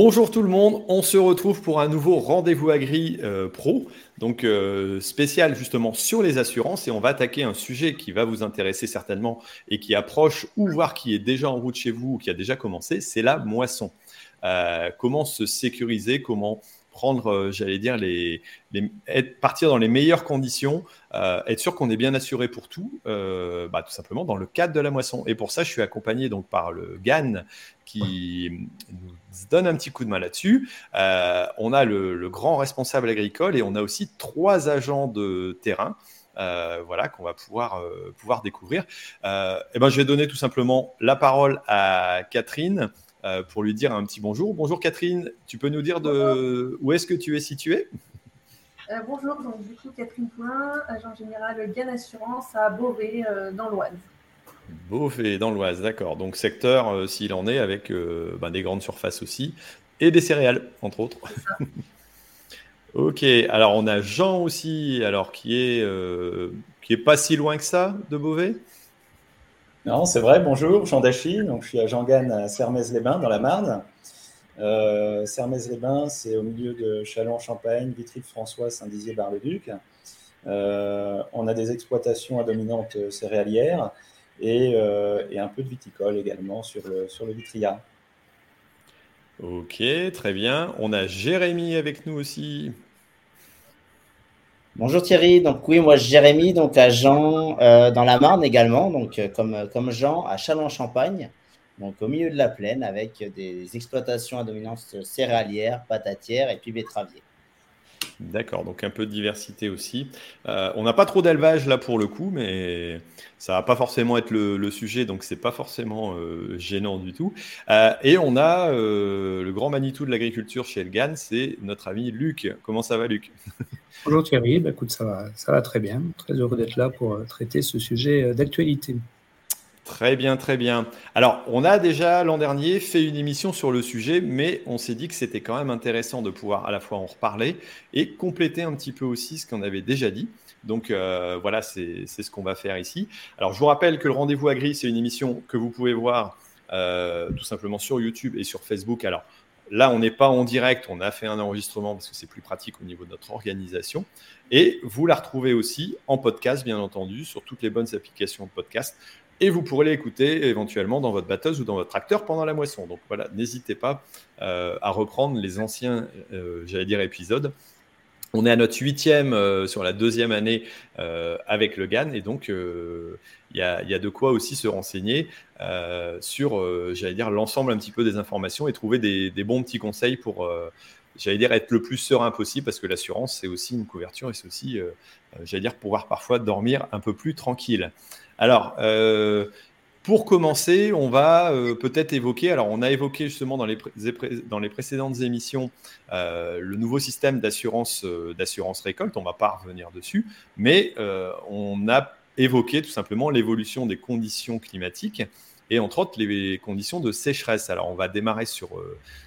Bonjour tout le monde, on se retrouve pour un nouveau rendez-vous agri euh, pro, donc euh, spécial justement sur les assurances et on va attaquer un sujet qui va vous intéresser certainement et qui approche ou voir qui est déjà en route chez vous ou qui a déjà commencé, c'est la moisson. Euh, comment se sécuriser, comment prendre, j'allais dire, les, être, partir dans les meilleures conditions, être sûr qu'on est bien assuré pour tout, bah, tout simplement dans le cadre de la moisson. Et pour ça, je suis accompagné donc par le GAN qui nous donne un petit coup de main là-dessus. on a le, grand responsable agricole et on a aussi trois agents de terrain. voilà qu'on va pouvoir pouvoir découvrir. et ben, je vais donner tout simplement la parole à Catherine. Euh, pour lui dire un petit bonjour. Bonjour Catherine, tu peux nous dire de où est-ce que tu es située? Euh, Bonjour, donc du coup Catherine Poulain, agent général Gain Assurance à Beauvais euh, dans l'Oise. Beauvais dans l'Oise, d'accord. Donc secteur, s'il en est, avec ben, des grandes surfaces aussi et des céréales, entre autres. ok, alors on a Jean aussi, alors qui est, qui est pas si loin que ça de Beauvais non, c'est vrai. Bonjour, Jean Dachy. Donc, je suis à Jean Gann à Sermez-les-Bains, dans la Marne. Euh, Sermez-les-Bains, c'est au milieu de Châlons-Champagne, Vitry-François, Saint-Dizier-Bar-le-Duc. Euh, on a des exploitations à dominante céréalière et, euh, et, un peu de viticole également sur le, sur le Vitria. Ok, très bien. On a Jérémy avec nous aussi. Bonjour Thierry, donc oui, moi Jérémy, donc à Jean euh, dans la Marne également, donc euh, comme, comme Jean à Châlons-Champagne, donc au milieu de la plaine avec des exploitations à dominance céréalière, patatière et puis betteravier. D'accord, donc un peu de diversité aussi. Euh, on n'a pas trop d'élevage là pour le coup, mais ça va pas forcément être le, sujet, donc c'est pas forcément euh, gênant du tout. Euh, et on a le grand Manitou de l'agriculture chez Elgan, c'est notre ami Luc. Comment ça va, Luc? Bonjour Thierry, bah, écoute, ça va, ça va très bien. Très heureux d'être là pour traiter ce sujet d'actualité. Très bien, très bien. Alors, on a déjà l'an dernier fait une émission sur le sujet, mais on s'est dit que c'était quand même intéressant de pouvoir à la fois en reparler et compléter un petit peu aussi ce qu'on avait déjà dit. Donc euh, voilà, c'est ce qu'on va faire ici. Alors, je vous rappelle que le Rendez-vous Agri, c'est une émission que vous pouvez voir euh, tout simplement sur YouTube et sur Facebook. Alors, Là, on n'est pas en direct, on a fait un enregistrement parce que c'est plus pratique au niveau de notre organisation. Et vous la retrouvez aussi en podcast, bien entendu, sur toutes les bonnes applications de podcast et vous pourrez l'écouter éventuellement dans votre batteuse ou dans votre tracteur pendant la moisson. Donc voilà, n'hésitez pas euh, à reprendre les anciens, euh, j'allais dire, épisodes. On est à notre huitième euh, sur la deuxième année avec le GAN et donc il y, a, de quoi aussi se renseigner sur, j'allais dire, l'ensemble un petit peu des informations et trouver des, bons petits conseils pour, j'allais dire, être le plus serein possible parce que l'assurance, c'est aussi une couverture et c'est aussi, j'allais dire, pouvoir parfois dormir un peu plus tranquille. Alors, euh, pour commencer, on va euh, peut-être évoquer, alors on a évoqué justement dans les, précédentes émissions euh, le nouveau système d'assurance récolte, on ne va pas revenir dessus, mais on a évoqué tout simplement l'évolution des conditions climatiques et entre autres les conditions de sécheresse. Alors on va démarrer sur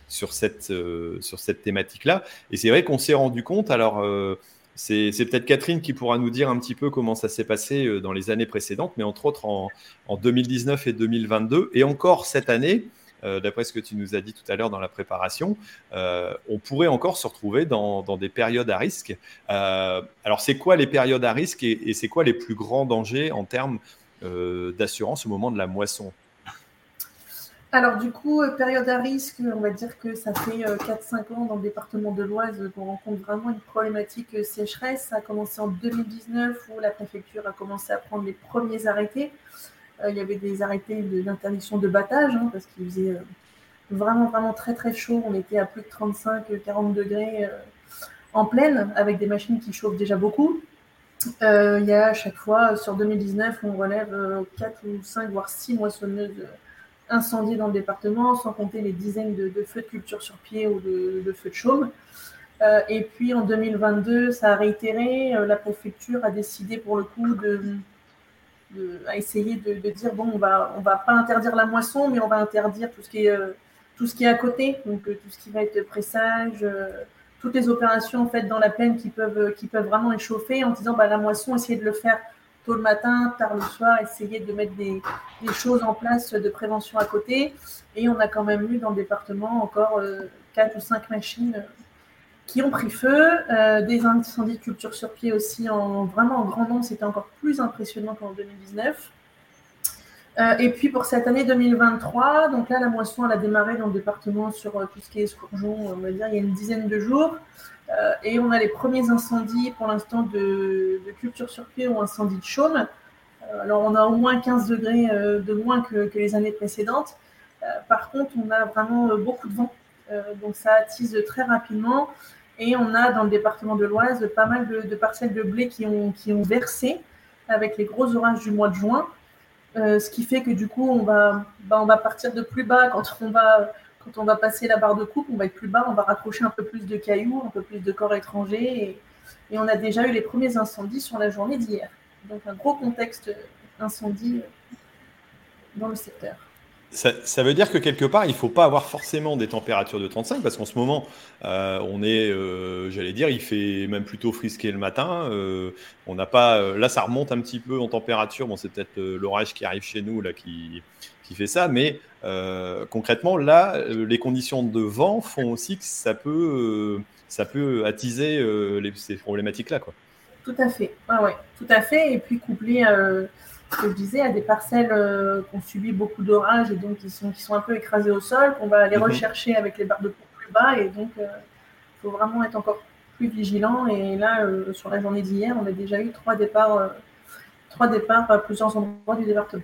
cette, sur cette thématique-là, et c'est vrai qu'on s'est rendu compte, alors c'est peut-être Catherine qui pourra nous dire un petit peu comment ça s'est passé euh, dans les années précédentes, mais entre autres en, 2019 et 2022, et encore cette année, euh, d'après ce que tu nous as dit tout à l'heure dans la préparation, euh, on pourrait encore se retrouver dans, des périodes à risque. alors, c'est quoi les périodes à risque et c'est quoi les plus grands dangers en termes d'assurance au moment de la moisson? Alors du coup, euh, période à risque, on va dire que ça fait 4-5 euh, ans dans le département de l'Oise qu'on rencontre vraiment une problématique euh, sécheresse. Ça a commencé en 2019 où la préfecture a commencé à prendre les premiers arrêtés. il y avait des arrêtés d'interdiction de, battage parce hein, parce qu'il faisait vraiment vraiment très très chaud. On était à plus de 35-40 degrés en pleine avec des machines qui chauffent déjà beaucoup. il y a à chaque fois, sur 2019, on relève 4 ou 5 voire 6 moissonneuses incendiés dans le département, sans compter les dizaines de, feux de culture sur pied ou de, feux de chaume. Euh, et puis en 2022, ça a réitéré. Euh, la préfecture a décidé pour le coup de, a essayé de, dire bon, on va, on va pas interdire la moisson, mais on va interdire tout ce qui est, euh, tout ce qui est à côté, donc tout ce qui va être pressage, toutes les opérations en fait dans la plaine qui peuvent, qui peuvent vraiment échauffer, en disant bah, la moisson, essayer de le faire tôt le matin, tard le soir, essayer de mettre des, choses en place de prévention à côté. Et on a quand même eu dans le département encore quatre ou cinq machines qui ont pris feu, des incendies de culture sur pied aussi en vraiment en grand nombre, c'était encore plus impressionnant qu'en 2019. et puis pour cette année 2023, donc là la moisson elle a démarré dans le département sur tout ce qui est escourgeon, on va dire il y a une dizaine de jours. Euh, et on a les premiers incendies pour l'instant de, culture sur pied ou incendie de chaume. Euh, alors on a au moins 15 degrés euh, de moins que, les années précédentes. par contre, on a vraiment beaucoup de vent. donc ça attise très rapidement. Et on a dans le département de l'Oise pas mal de, parcelles de blé qui ont, qui ont versé avec les gros orages du mois de juin. ce qui fait que du coup, on va, bah, on va partir de plus bas quand on va quand on va passer la barre de coupe, on va être plus bas, on va raccrocher un peu plus de cailloux, un peu plus de corps étrangers. Et, on a déjà eu les premiers incendies sur la journée d'hier. Donc un gros contexte incendie dans le secteur. Ça, veut dire que quelque part, il ne faut pas avoir forcément des températures de 35, parce qu'en ce moment, euh, on est, euh, j'allais dire, il fait même plutôt frisqué le matin. Euh, on n'a pas, là, ça remonte un petit peu en température. Bon, c'est peut-être l'orage qui arrive chez nous là qui, qui fait ça, mais concrètement, là, les conditions de vent font aussi que ça peut, ça peut attiser ces problématiques-là, quoi. Tout à fait, ouais, tout à fait. Et puis couplé je disais, à des parcelles euh, qui ont subi beaucoup d'orages et donc qui sont, qui sont un peu écrasées au sol, qu'on va aller mhm. rechercher avec les barres de coupe plus bas. Et donc, il euh, faut vraiment être encore plus vigilant. Et là, euh, sur la journée d'hier, on a déjà eu trois départs, trois départs à plusieurs endroits du département.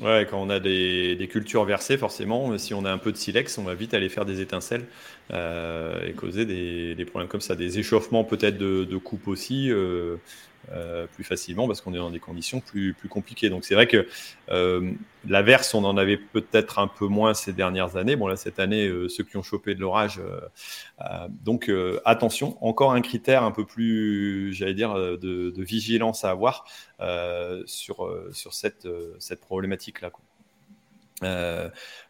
Ouais, quand on a des, cultures versées, forcément, si on a un peu de silex, on va vite aller faire des étincelles et causer des, problèmes comme ça, des échauffements peut-être de, de coupe aussi. Euh, plus facilement parce qu'on est dans des conditions plus, plus compliquées. Donc c'est vrai que euh, l'averse, on en avait peut-être un peu moins ces dernières années. Bon là, cette année, euh, ceux qui ont chopé de l'orage. donc attention, encore un critère un peu plus, j'allais dire, de, vigilance à avoir sur, sur cette, cette problématique-là.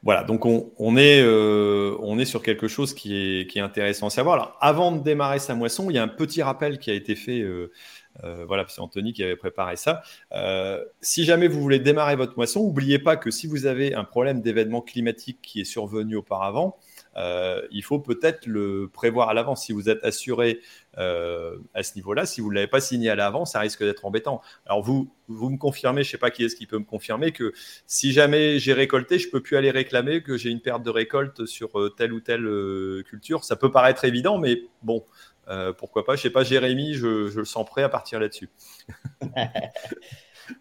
Voilà, donc on, est, on est sur quelque chose qui est, intéressant à savoir. Alors, avant de démarrer sa moisson, il y a un petit rappel qui a été fait euh, voilà, c'est Anthony qui avait préparé ça. Euh, si jamais vous voulez démarrer votre moisson, n'oubliez pas que si vous avez un problème d'événement climatique qui est survenu auparavant, euh, il faut peut-être le prévoir à l'avance. Si vous êtes assuré à ce niveau-là, si vous ne l'avez pas signé à l'avance, ça risque d'être embêtant. Alors vous, vous me confirmez, je ne sais pas qui est-ce qui peut me confirmer, que si jamais j'ai récolté, je ne peux plus aller réclamer que j'ai une perte de récolte sur telle ou telle culture. Ça peut paraître évident, mais bon, euh, pourquoi pas Je sais pas, Jérémy, je, le sens prêt à partir là-dessus.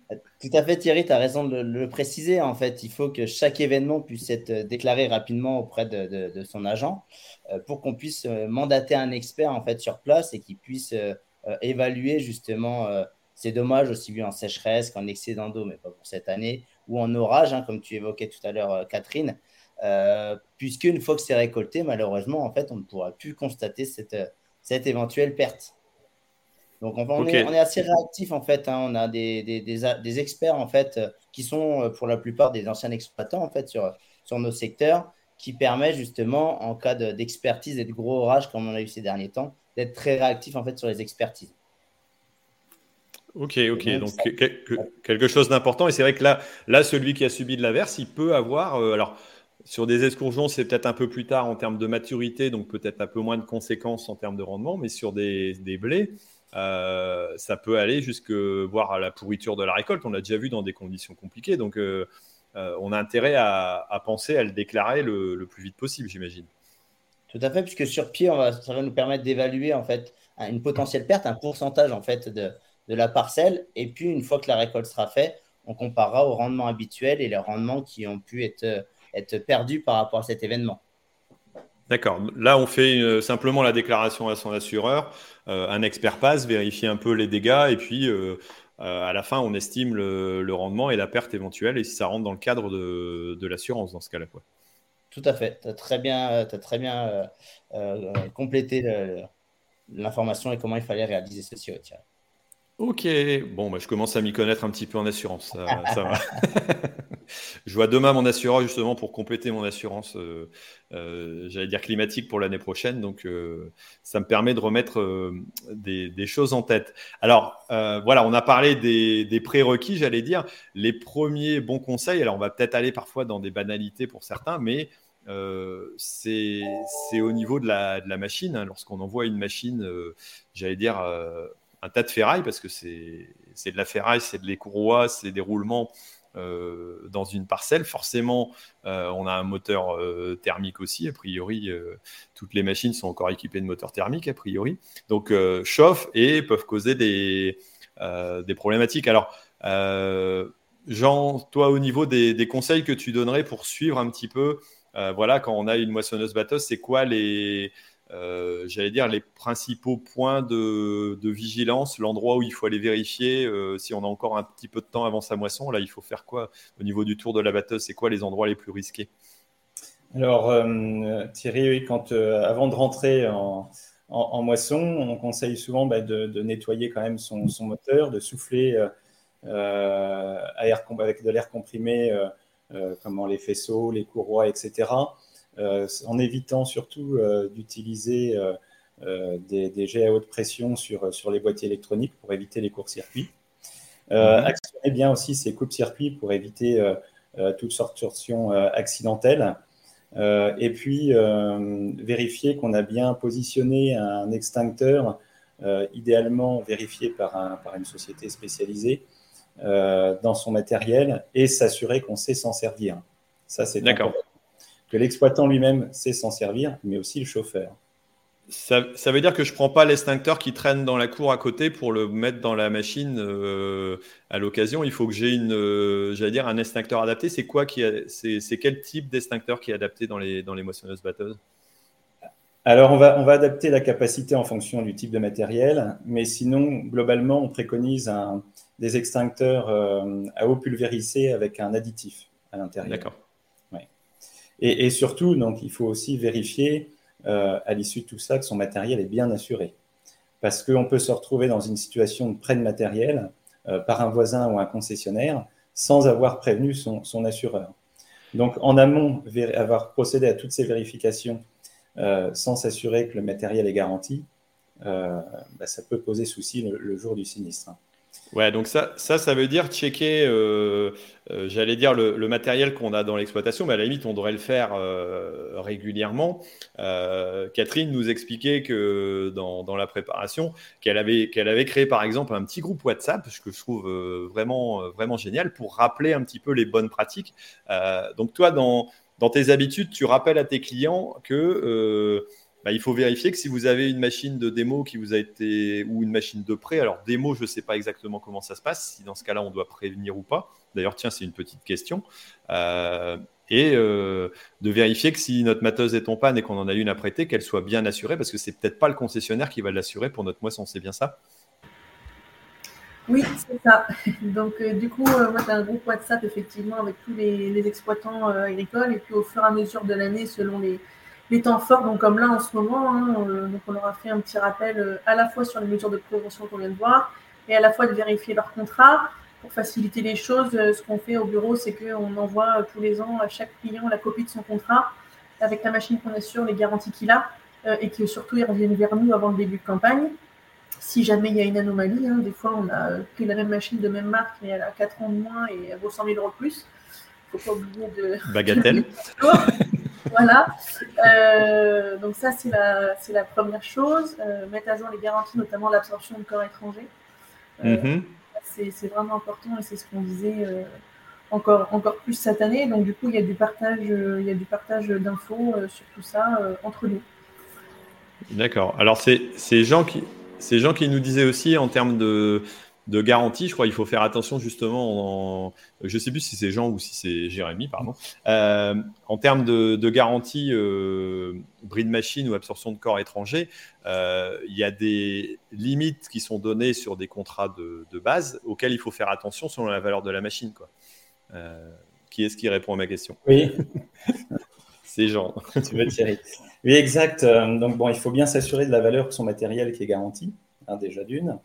Tout à fait, Thierry, tu as raison de le, préciser. En fait, il faut que chaque événement puisse être déclaré rapidement auprès de, son agent euh, pour qu'on puisse euh, mandater un expert en fait sur place et qui puisse évaluer justement ces dommages aussi bien en sécheresse qu'en excédent d'eau, mais pas pour cette année, ou en orage, hein, comme tu évoquais tout à l'heure, Catherine. Puisqu'une fois que c'est récolté, malheureusement, en fait, on ne pourra plus constater cette éventuelle perte. Donc on, est, assez réactif en fait. Hein. On a des, des, experts en fait qui sont euh, pour la plupart des anciens exploitants en fait sur, sur nos secteurs qui permet justement en cas d'expertise et de gros orages comme on a eu ces derniers temps d'être très réactif en fait sur les expertises. Ok, ok. Donc, quelque chose d'important. Et c'est vrai que là, là, celui qui a subi de l'averse, il peut avoir. Euh, alors, sur des escourgeons, c'est peut-être un peu plus tard en termes de maturité, donc peut-être un peu moins de conséquences en termes de rendement, mais sur des, blés, euh, ça peut aller jusque voir à la pourriture de la récolte. On l'a déjà vu dans des conditions compliquées, donc euh, euh, on a intérêt à, penser à le déclarer le, plus vite possible, j'imagine. Tout à fait, puisque sur pied, ça va nous permettre d'évaluer en fait une potentielle perte, un pourcentage en fait de, la parcelle, et puis une fois que la récolte sera faite, on comparera au rendement habituel et les rendements qui ont pu être être perdu par rapport à cet événement. D'accord. Là, on fait euh, simplement la déclaration à son assureur. Euh, un expert passe, vérifie un peu les dégâts et puis euh, à la fin, on estime le, rendement et la perte éventuelle et si ça rentre dans le cadre de, l'assurance dans ce cas-là. Quoi. Tout à fait. Tu as très bien, as très bien complété l'information et comment il fallait réaliser ceci. Ok, bon, bah, je commence à m'y connaître un petit peu en assurance. Ça, va. je vois demain mon assureur justement pour compléter mon assurance, euh, euh, j'allais dire climatique pour l'année prochaine. Donc, euh, ça me permet de remettre des, choses en tête. Alors, voilà, on a parlé des, prérequis, j'allais dire. Les premiers bons conseils, alors on va peut-être aller parfois dans des banalités pour certains, mais c'est au niveau de la, machine. Hein. Lorsqu'on envoie une machine, j'allais dire un tas de ferraille, parce que c'est de la ferraille, c'est de courroies, c'est des roulements euh, dans une parcelle. Forcément, euh, on a un moteur euh, thermique aussi. A priori, toutes les machines sont encore équipées de moteurs thermiques, a priori. Donc, chauffent et peuvent causer des, des problématiques. Alors, Jean, toi, au niveau des, des, conseils que tu donnerais pour suivre un petit peu, voilà, quand on a une moissonneuse batteuse, c'est quoi les euh, j'allais dire, les principaux points de, vigilance, l'endroit où il faut aller vérifier euh, si on a encore un petit peu de temps avant sa moisson. Là, il faut faire quoi au niveau du tour de la batteuse? C'est quoi les endroits les plus risqués? Alors, euh, Thierry, quand, avant de rentrer en, moisson, on conseille souvent bah, de, nettoyer quand même son, moteur, de souffler avec de l'air comprimé, comme les faisceaux, les courroies, etc. Euh, en évitant surtout euh, d'utiliser euh, des, des, jets à haute pression sur, sur les boîtiers électroniques pour éviter les courts-circuits. Mhm. Actionnez bien aussi ces coupes-circuits pour éviter toutes sortes de torsions accidentelles. et puis, vérifier qu'on a bien positionné un extincteur, idéalement vérifié par, un, par, une société spécialisée, dans son matériel et s'assurer qu'on sait s'en servir. Ça, c'est D'accord que l'exploitant lui-même sait s'en servir, mais aussi le chauffeur. Ça, veut dire que je ne prends pas l'extincteur qui traîne dans la cour à côté pour le mettre dans la machine euh, à l'occasion. Il faut que j'ai une, euh, j'allais dire, un extincteur adapté. C'est quoi qui, c'est, quel type d'extincteur qui est adapté dans les, dans les moissonneuses batteuses? Alors, on va, on va adapter la capacité en fonction du type de matériel, mais sinon, globalement, on préconise des extincteurs euh, à eau pulvérisée avec un additif à l'intérieur. D'accord. Et, surtout, donc, il faut aussi vérifier euh, à l'issue de tout ça que son matériel est bien assuré. Parce qu'on peut se retrouver dans une situation de prêt de matériel euh, par un voisin ou un concessionnaire sans avoir prévenu son, assureur. Donc, en amont, avoir procédé à toutes ces vérifications euh, sans s'assurer que le matériel est garanti, bah, ça peut poser souci le jour du sinistre. Ouais, donc ça, ça, ça veut dire checker, euh, euh, j'allais dire, le, matériel qu'on a dans l'exploitation, mais à la limite, on devrait le faire euh, régulièrement. Catherine nous expliquait que dans, la préparation, qu'elle avait, qu'elle avait créé par exemple un petit groupe WhatsApp, ce que je trouve vraiment, vraiment génial, pour rappeler un petit peu les bonnes pratiques. donc toi, dans tes habitudes, tu rappelles à tes clients que bah, il faut vérifier que si vous avez une machine de démo qui vous a été ou une machine de prêt, alors démo, je ne sais pas exactement comment ça se passe, si dans ce cas-là on doit prévenir ou pas. D'ailleurs, tiens, c'est une petite question. Euh, et euh, de vérifier que si notre mateuse est en panne et qu'on en a une à prêter, qu'elle soit bien assurée, parce que c'est peut-être pas le concessionnaire qui va l'assurer pour notre moisson, c'est bien ça? Oui, c'est ça. Donc, euh, du coup, moi, j'ai un groupe WhatsApp, effectivement, avec tous les exploitants agricoles. Et puis, au fur et à mesure de l'année, selon les, les temps forts, donc comme là en ce moment, hein, euh, donc on leur a fait un petit rappel euh, à la fois sur les mesures de prévention qu'on vient de voir et à la fois de vérifier leur contrat. Pour faciliter les choses, euh, ce qu'on fait au bureau, c'est qu'on envoie tous les ans à chaque client la copie de son contrat avec la machine qu'on assure, les garanties qu'il a et que surtout ils reviennent vers nous avant le début de campagne. Si jamais il y a une anomalie, hein, des fois on a pris la même machine de même marque mais elle a 4 ans de moins et elle vaut 100 000 euros de plus. Il ne faut pas oublier de. Bagatelle. voilà. Euh, donc ça, c'est la, c'est la première chose. Euh, mettre à jour les garanties, notamment l'absorption de corps étrangers. Euh, mhm. c'est, vraiment important et c'est ce qu'on disait encore, encore plus cette année. Donc du coup, il y a du partage, il y a du partage d'infos sur tout ça entre nous. D'accord. Alors c'est, c'est Jean qui, c'est Jean qui nous disait aussi en termes de de garantie, je crois qu'il faut faire attention justement, en, je ne sais plus si c'est Jean ou si c'est Jérémy, pardon, euh, en termes de, garantie euh, bris de machine ou absorption de corps étranger, euh, il y a des limites qui sont données sur des contrats de, base auxquels il faut faire attention selon la valeur de la machine. Quoi. qui est-ce qui répond à ma question? Oui. c'est Jean. tu veux Thierry. Oui, exact. Donc bon, il faut bien s'assurer de la valeur de son matériel qui est garanti, hein, déjà d'une.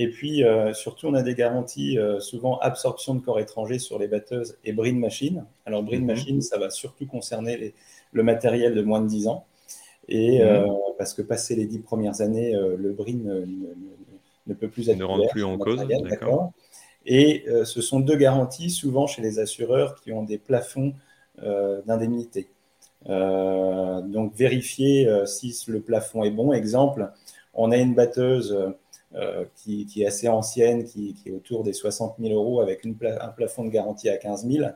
Et puis, euh, surtout, on a des garanties, euh, souvent absorption de corps étrangers sur les batteuses et bris de machine. Alors, bris de mhm. machine, ça va surtout concerner le matériel de moins de 10 ans. Et euh, mhm. parce que passé les 10 premières années, le bris ne, peut plus être. Ne rentre plus en cause. D'accord. Et ce sont deux garanties, souvent chez les assureurs, qui ont des plafonds d'indemnité. donc vérifier si le plafond est bon. Exemple, on a une batteuse qui, est assez ancienne, qui, est autour des 60 000 euros avec un plafond de garantie à 15 000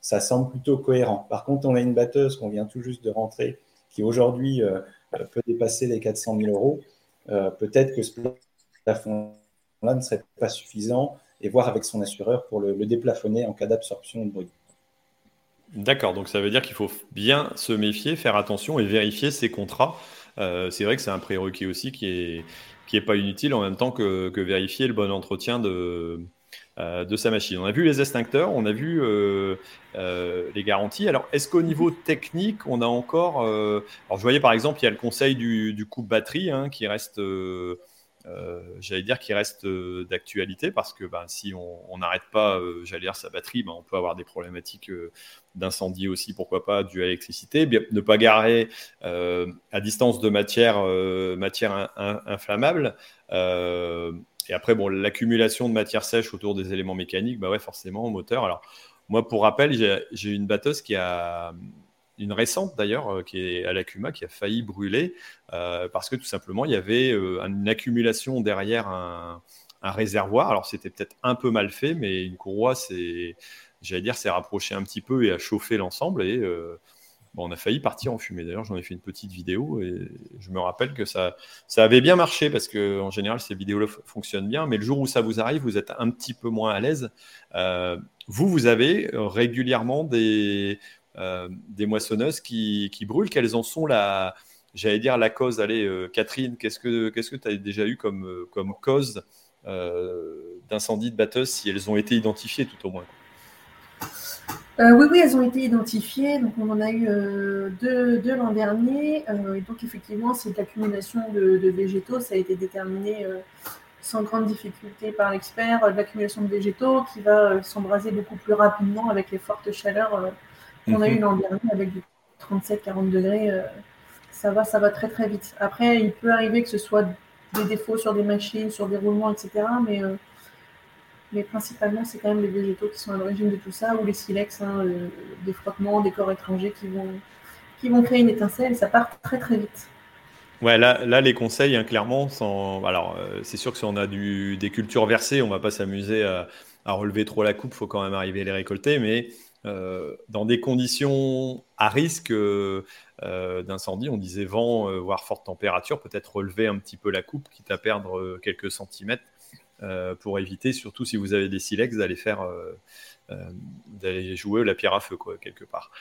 ça semble plutôt cohérent. Par contre, on a une batteuse qu'on vient tout juste de rentrer qui aujourd'hui euh, euh, peut dépasser les 400 000 euros. Euh, peut-être que ce plafond-là ne serait pas suffisant et voir avec son assureur pour le, déplafonner en cas d'absorption de bruit. D'accord, donc ça veut dire qu'il faut bien se méfier, faire attention et vérifier ses contrats. C'est vrai que c'est un prérequis aussi qui est, qui est pas inutile en même temps que, vérifier le bon entretien de, euh, de sa machine. On a vu les extincteurs, on a vu euh, euh, les garanties. Alors, est-ce qu'au niveau technique, on a encore. alors, je voyais par exemple, il y a le conseil du, du coupe batterie hein, qui reste. J'allais dire qui reste d'actualité parce que ben, si on n'arrête pas, j'allais dire sa batterie, ben, on peut avoir des problématiques d'incendie aussi, pourquoi pas, dû à l'électricité. Ne pas garer à distance de matière, inflammable. Et après, l'accumulation de matière sèche autour des éléments mécaniques, bah ouais, forcément, au moteur. Alors, moi, pour rappel, j'ai une batteuse qui a une récente d'ailleurs, euh, qui est à l'Acuma, qui a failli brûler euh, parce que tout simplement, il y avait euh, une accumulation derrière un, réservoir. Alors, c'était peut-être un peu mal fait, mais une courroie, c'est, j'allais dire, s'est rapproché un petit peu et a chauffé l'ensemble. Et on a failli partir en fumée. D'ailleurs, j'en ai fait une petite vidéo et je me rappelle que ça, ça avait bien marché parce que en général, ces vidéos-là fonctionnent bien. Mais le jour où ça vous arrive, vous êtes un petit peu moins à l'aise. Vous, vous avez régulièrement des, des moissonneuses qui, brûlent. Quelles en sont la, j'allais dire la cause? Allez, euh, Catherine, qu'est-ce que qu'est-ce que tu as déjà eu comme, comme cause d'incendie de batteuse si elles ont été identifiées tout au moins? Euh, oui, oui, elles ont été identifiées. Donc, on en a eu euh, deux, l'an dernier. Euh, et donc, effectivement, c'est l'accumulation de, végétaux. Ça a été déterminé sans grande difficulté par l'expert. L'accumulation de végétaux qui va s'embraser beaucoup plus rapidement avec les fortes chaleurs qu'on a eu mhm. l'an dernier avec du 37-40 degrés. ça va, ça va très très vite. Après, il peut arriver que ce soit des défauts sur des machines, sur des roulements, etc. Mais mais principalement, c'est quand même les végétaux qui sont à l'origine de tout ça, ou les silex, hein, euh, des frottements, des corps étrangers qui vont, qui vont créer une étincelle, ça part très très vite. Ouais, là, là les conseils, hein, clairement, sont... alors euh, c'est sûr que si on a du, des cultures versées, on va pas s'amuser à, relever trop la coupe, il faut quand même arriver à les récolter, mais euh, dans des conditions à risque d'incendie, on disait vent, voire forte température, peut-être relever un petit peu la coupe, quitte à perdre quelques centimètres. Euh, pour éviter, surtout si vous avez des silex, d'aller faire euh, euh, d'aller jouer la pierre à feu, quoi, quelque part.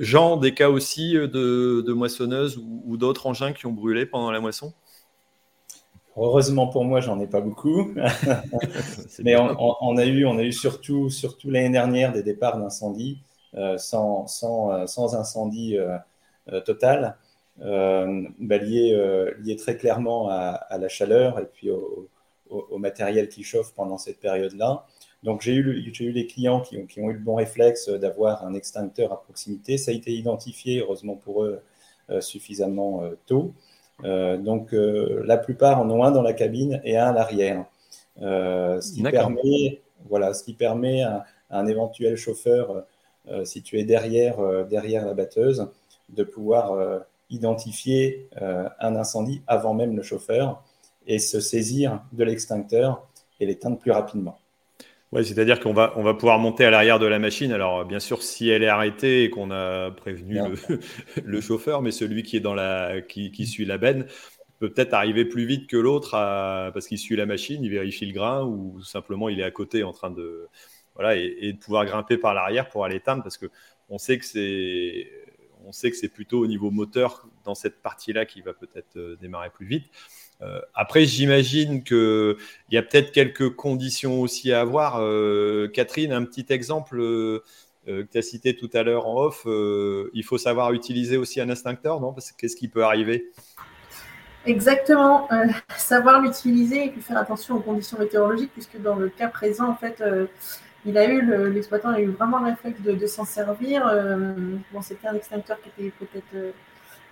Jean, des cas aussi de, moissonneuses ou, d'autres engins qui ont brûlé pendant la moisson? Heureusement pour moi, j'en ai pas beaucoup. Mais on, a eu, on a eu surtout, surtout l'année dernière des départs d'incendie sans, sans, sans, incendie total, bah, lié, très clairement à, à, la chaleur et puis au, au, matériel qui chauffe pendant cette période-là. Donc j'ai eu, eu les clients qui ont, qui ont eu le bon réflexe d'avoir un extincteur à proximité. Ça a été identifié, heureusement pour eux, euh, suffisamment euh, tôt. Euh, donc la plupart en ont un dans la cabine et un à l'arrière. ce, qui permet, voilà, ce qui permet à, un éventuel chauffeur situé derrière, derrière la batteuse de pouvoir identifier un incendie avant même le chauffeur et se saisir de l'extincteur et l'éteindre plus rapidement. Oui, c'est-à-dire qu'on va, on va pouvoir monter à l'arrière de la machine. Alors, bien sûr, si elle est arrêtée et qu'on a prévenu le, chauffeur, mais celui qui est dans la, qui, qui suit la benne peut peut-être arriver plus vite que l'autre parce qu'il suit la machine, il vérifie le grain ou simplement il est à côté en train de, voilà, et, de pouvoir grimper par l'arrière pour aller éteindre parce que on sait que c'est, on sait que c'est plutôt au niveau moteur dans cette partie-là qui va peut-être euh, démarrer plus vite. Euh, après, j'imagine qu'il y a peut-être quelques conditions aussi à avoir. Euh, Catherine, un petit exemple euh, que tu as cité tout à l'heure en off, il faut savoir utiliser aussi un instincteur, non? Parce qu'est-ce qui peut arriver? Exactement, savoir l'utiliser et puis faire attention aux conditions météorologiques, puisque dans le cas présent, en fait, il a eu l'exploitant a eu vraiment le réflexe de, s'en servir. bon, c'était un extincteur qui était peut-être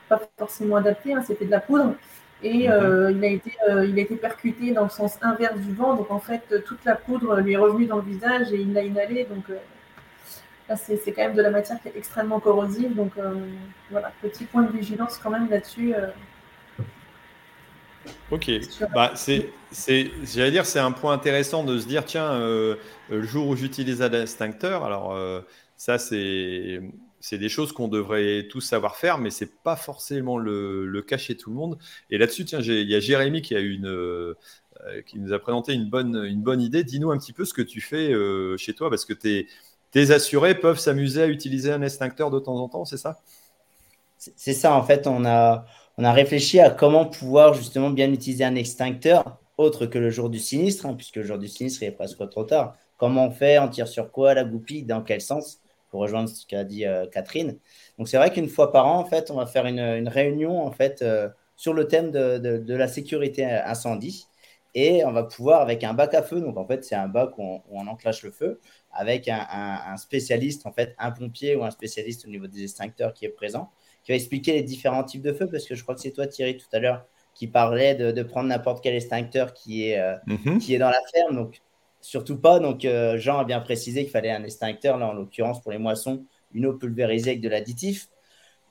pas forcément adapté, hein, c'était de la poudre. Et euh, il, a été, euh, il a été percuté dans le sens inverse du vent. Donc en fait, toute la poudre lui est revenue dans le visage et il l'a inhalé. Donc, euh, c'est quand même de la matière qui est extrêmement corrosive. Donc voilà, petit point de vigilance quand même là-dessus. Ok, bah, c'est, j'allais dire, c'est un point intéressant de se dire, tiens, le jour où j'utilise un extincteur, alors ça, c'est, c'est des choses qu'on devrait tous savoir faire, mais c'est pas forcément le, cas chez tout le monde. Et là-dessus, tiens, il y a Jérémy qui euh, nous a présenté une bonne, idée. Dis-nous un petit peu ce que tu fais chez toi, parce que tes, tes assurés peuvent s'amuser à utiliser un extincteur de temps en temps, c'est ça? C'est ça, en fait, on a on a réfléchi à comment pouvoir justement bien utiliser un extincteur autre que le jour du sinistre, hein, puisque le jour du sinistre, il est presque trop tard. Comment on fait On tire sur quoi La goupille Dans quel sens? Pour rejoindre ce qu'a dit euh, Catherine. Donc, c'est vrai qu'une fois par an, en fait, on va faire une, réunion en fait, euh, sur le thème de, la sécurité incendie. Et on va pouvoir, avec un bac à feu, donc en fait, c'est un bac où on, enclenche le feu, avec un, un, spécialiste, en fait, un pompier ou un spécialiste au niveau des extincteurs qui est présent, qui va expliquer les différents types de feux, parce que je crois que c'est toi, Thierry, tout à l'heure, qui parlait de, prendre n'importe quel extincteur qui est, euh, mhm. qui est dans la ferme. Donc, surtout pas. Donc, euh, Jean a bien précisé qu'il fallait un extincteur, là, en l'occurrence, pour les moissons, une eau pulvérisée avec de l'additif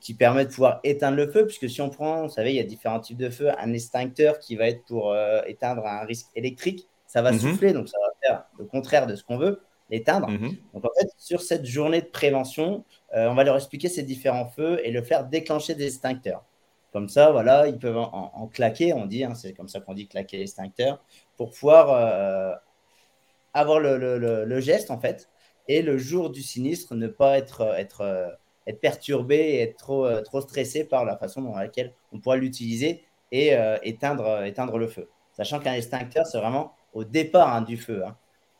qui permet de pouvoir éteindre le feu, puisque si on prend, vous savez, il y a différents types de feux, un extincteur qui va être pour euh, éteindre un risque électrique, ça va mhm. souffler, donc ça va faire le contraire de ce qu'on veut l'éteindre. Mhm. Donc en fait, sur cette journée de prévention, euh, on va leur expliquer ces différents feux et le faire déclencher des extincteurs. Comme ça, voilà, ils peuvent en, claquer, on dit, hein, c'est comme ça qu'on dit claquer l'extincteur, pour pouvoir euh, avoir le, geste en fait. Et le jour du sinistre, ne pas être, être, euh, être perturbé et être trop, trop stressé par la façon dans laquelle on pourra l'utiliser et éteindre, éteindre le feu. Sachant qu'un extincteur, c'est vraiment au départ hein, du feu. Hein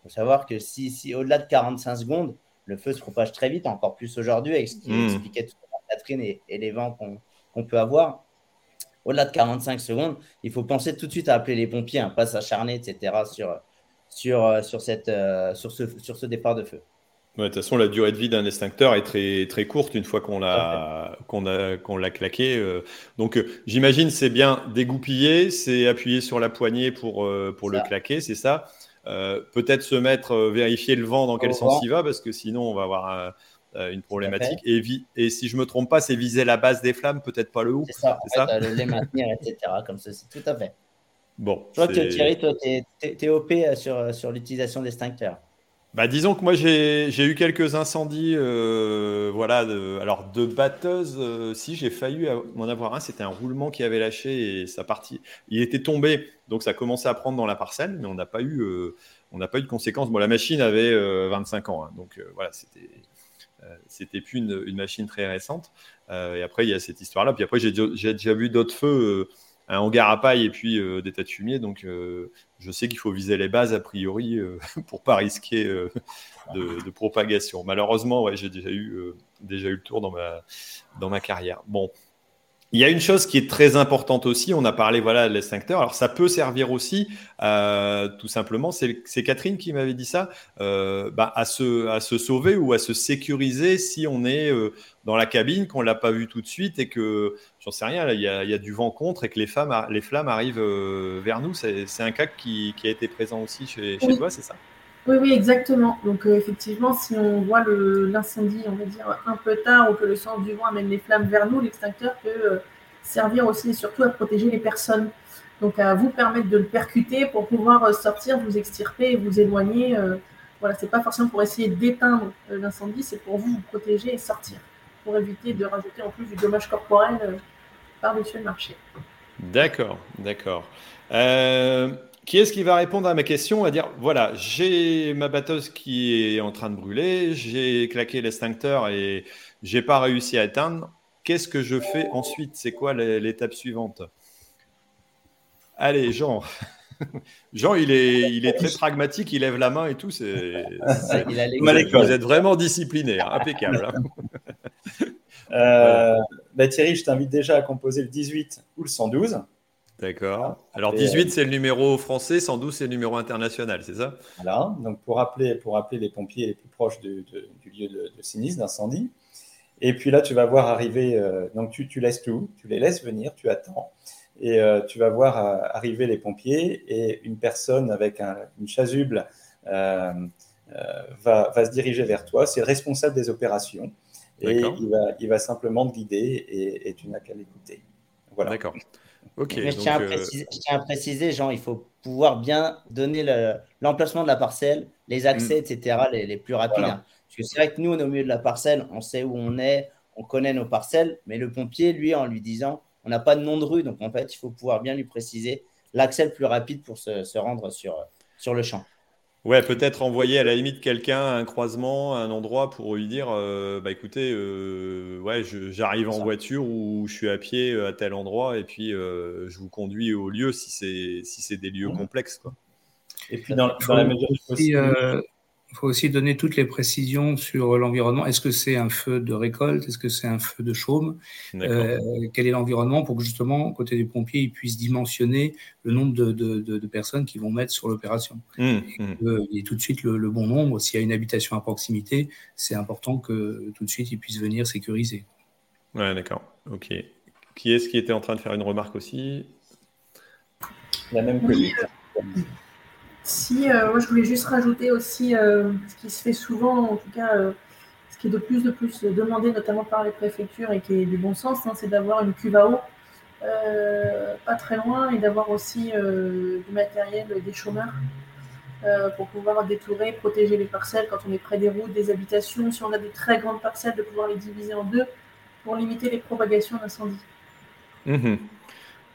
faut savoir que si, si au-delà de 45 secondes, le feu se propage très vite, encore plus aujourd'hui, avec ce qui hmm. expliquait tout à l'heure Catherine et, les vents qu'on peut avoir. Au-delà de 45 secondes, il faut penser tout de suite à appeler les pompiers, hein, pas s'acharner, etc., sur, sur, sur, cette, euh, sur, ce, sur ce départ de feu. de toute façon, la durée de vie d'un extincteur est très, très courte une fois qu'on l'a qu'on a, qu'on l'a claqué. Euh. Donc, euh, j'imagine c'est bien dégoupiller, c'est appuyer sur la poignée pour, pour le claquer, c'est ça. Euh, peut-être se mettre, euh, vérifier le vent dans quel sens il va, parce que sinon on va avoir euh, une problématique. Et, et, si je me trompe pas, c'est viser la base des flammes, peut-être pas le haut. C'est ça, ça? les maintenir, etc. Comme ceci, tout à fait. Bon. Que Thierry, toi, tu es, OP sur, sur l'utilisation d'extincteurs. Bah, disons que moi j'ai eu quelques incendies, euh, voilà, de, alors de batteuse, euh, si j'ai failli en avoir un, c'était un roulement qui avait lâché et ça partit. Il était tombé, donc ça commençait à prendre dans la parcelle, mais on n'a pas eu, euh, on n'a pas eu de conséquences. Bon, la machine avait 25 ans, hein, donc voilà, c'était, c'était plus une, une, machine très récente. et après il y a cette histoire-là. Puis après j'ai déjà vu d'autres feux un hangar à paille et puis euh, des tas de fumier. Donc, euh, je sais qu'il faut viser les bases a priori euh, pour pas risquer de, propagation. Malheureusement, j'ai déjà eu, déjà eu le tour dans ma, dans ma carrière. Bon. Il y a une chose qui est très importante aussi, on a parlé voilà, de l'extincteur, alors ça peut servir aussi, tout simplement, c'est Catherine qui m'avait dit ça, bah, à, se, à se sauver ou à se sécuriser si on est dans la cabine, qu'on ne l'a pas vu tout de suite et que, j'en sais rien, il y, a du vent contre et que les, femmes, les flammes arrivent euh, vers nous. C'est un cas qui, a été présent aussi chez, toi, c'est ça? Oui, oui, exactement. Donc, euh, effectivement, si on voit l'incendie, on va dire, un peu tard ou que le sens du vent amène les flammes vers nous, l'extincteur peut euh, servir aussi et surtout à protéger les personnes. Donc, à vous permettre de le percuter pour pouvoir sortir, vous extirper et vous éloigner. voilà, c'est pas forcément pour essayer d'éteindre l'incendie, c'est pour vous vous protéger et sortir pour éviter de rajouter en plus du dommage corporel euh, par-dessus le marché. D'accord, d'accord. Qui est-ce qui va répondre à ma question À dire voilà, j'ai ma batteuse qui est en train de brûler, j'ai claqué l'extincteur et j'ai pas réussi à éteindre. Qu'est-ce que je fais ensuite? C'est quoi l'étape suivante? Allez, Jean. Jean, il est, il est très pragmatique, il lève la main et tout. C'est, vous, êtes vraiment discipliné, hein, impeccable. Hein. Euh, bah, Thierry, je t'invite déjà à composer le 18 ou le 112. D'accord. Alors 18, c'est le numéro français, 112, c'est le numéro international, c'est ça? Voilà. Donc pour appeler, pour appeler les pompiers les plus proches du lieu de, sinistre, d'incendie. Et puis là, tu vas voir arriver. Euh, donc tu, tu laisses tout, tu les laisses venir, tu attends. Et euh, tu vas voir euh, arriver les pompiers et une personne avec une chasuble euh, va, va, se diriger vers toi. C'est le responsable des opérations et il va, il va simplement te guider et, et tu n'as qu'à l'écouter. Voilà. D'accord. Mais je, tiens à préciser, Jean, il faut pouvoir bien donner l'emplacement de la parcelle, les accès, mm. etc., les, plus rapides. Parce que c'est vrai que nous, on est au milieu de la parcelle, on sait où on est, on connaît nos parcelles, mais le pompier, lui, en lui disant, on n'a pas de nom de rue, donc en fait, il faut pouvoir bien lui préciser l'accès le plus rapide pour se, se rendre sur, sur le champ. Ouais, peut-être envoyer à la limite quelqu'un à un croisement, à un endroit pour lui dire euh, bah écoutez, euh, ouais, j'arrive en voiture ou je suis à pied euh, à tel endroit et puis je vous conduis au lieu si c'est si c'est des lieux mmh. complexes quoi. Et puis dans, dans la mesure du possible. Il faut aussi donner toutes les précisions sur l'environnement. Est-ce que c'est un feu de récolte? Est-ce que c'est un feu de chaume? Euh, Quel est l'environnement pour que justement, côté des pompiers, ils puissent dimensionner le nombre de, de, de, personnes qui vont mettre sur l'opération? Mmh, mmh. Et, tout de suite le, le bon nombre. S'il y a une habitation à proximité, c'est important que tout de suite ils puissent venir sécuriser. Ouais, d'accord. Ok. Qui est-ce qui était en train de faire une remarque aussi? La même que lui. Si, euh, moi je voulais juste rajouter aussi euh, ce qui se fait souvent, en tout cas, euh, ce qui est de plus en plus demandé, notamment par les préfectures et qui est du bon sens, hein, c'est d'avoir une cuve à eau pas très loin et d'avoir aussi du matériel des chômeurs pour pouvoir détourer, protéger les parcelles quand on est près des routes, des habitations. Si on a des très grandes parcelles, de pouvoir les diviser en deux pour limiter les propagations d'incendie. Mmh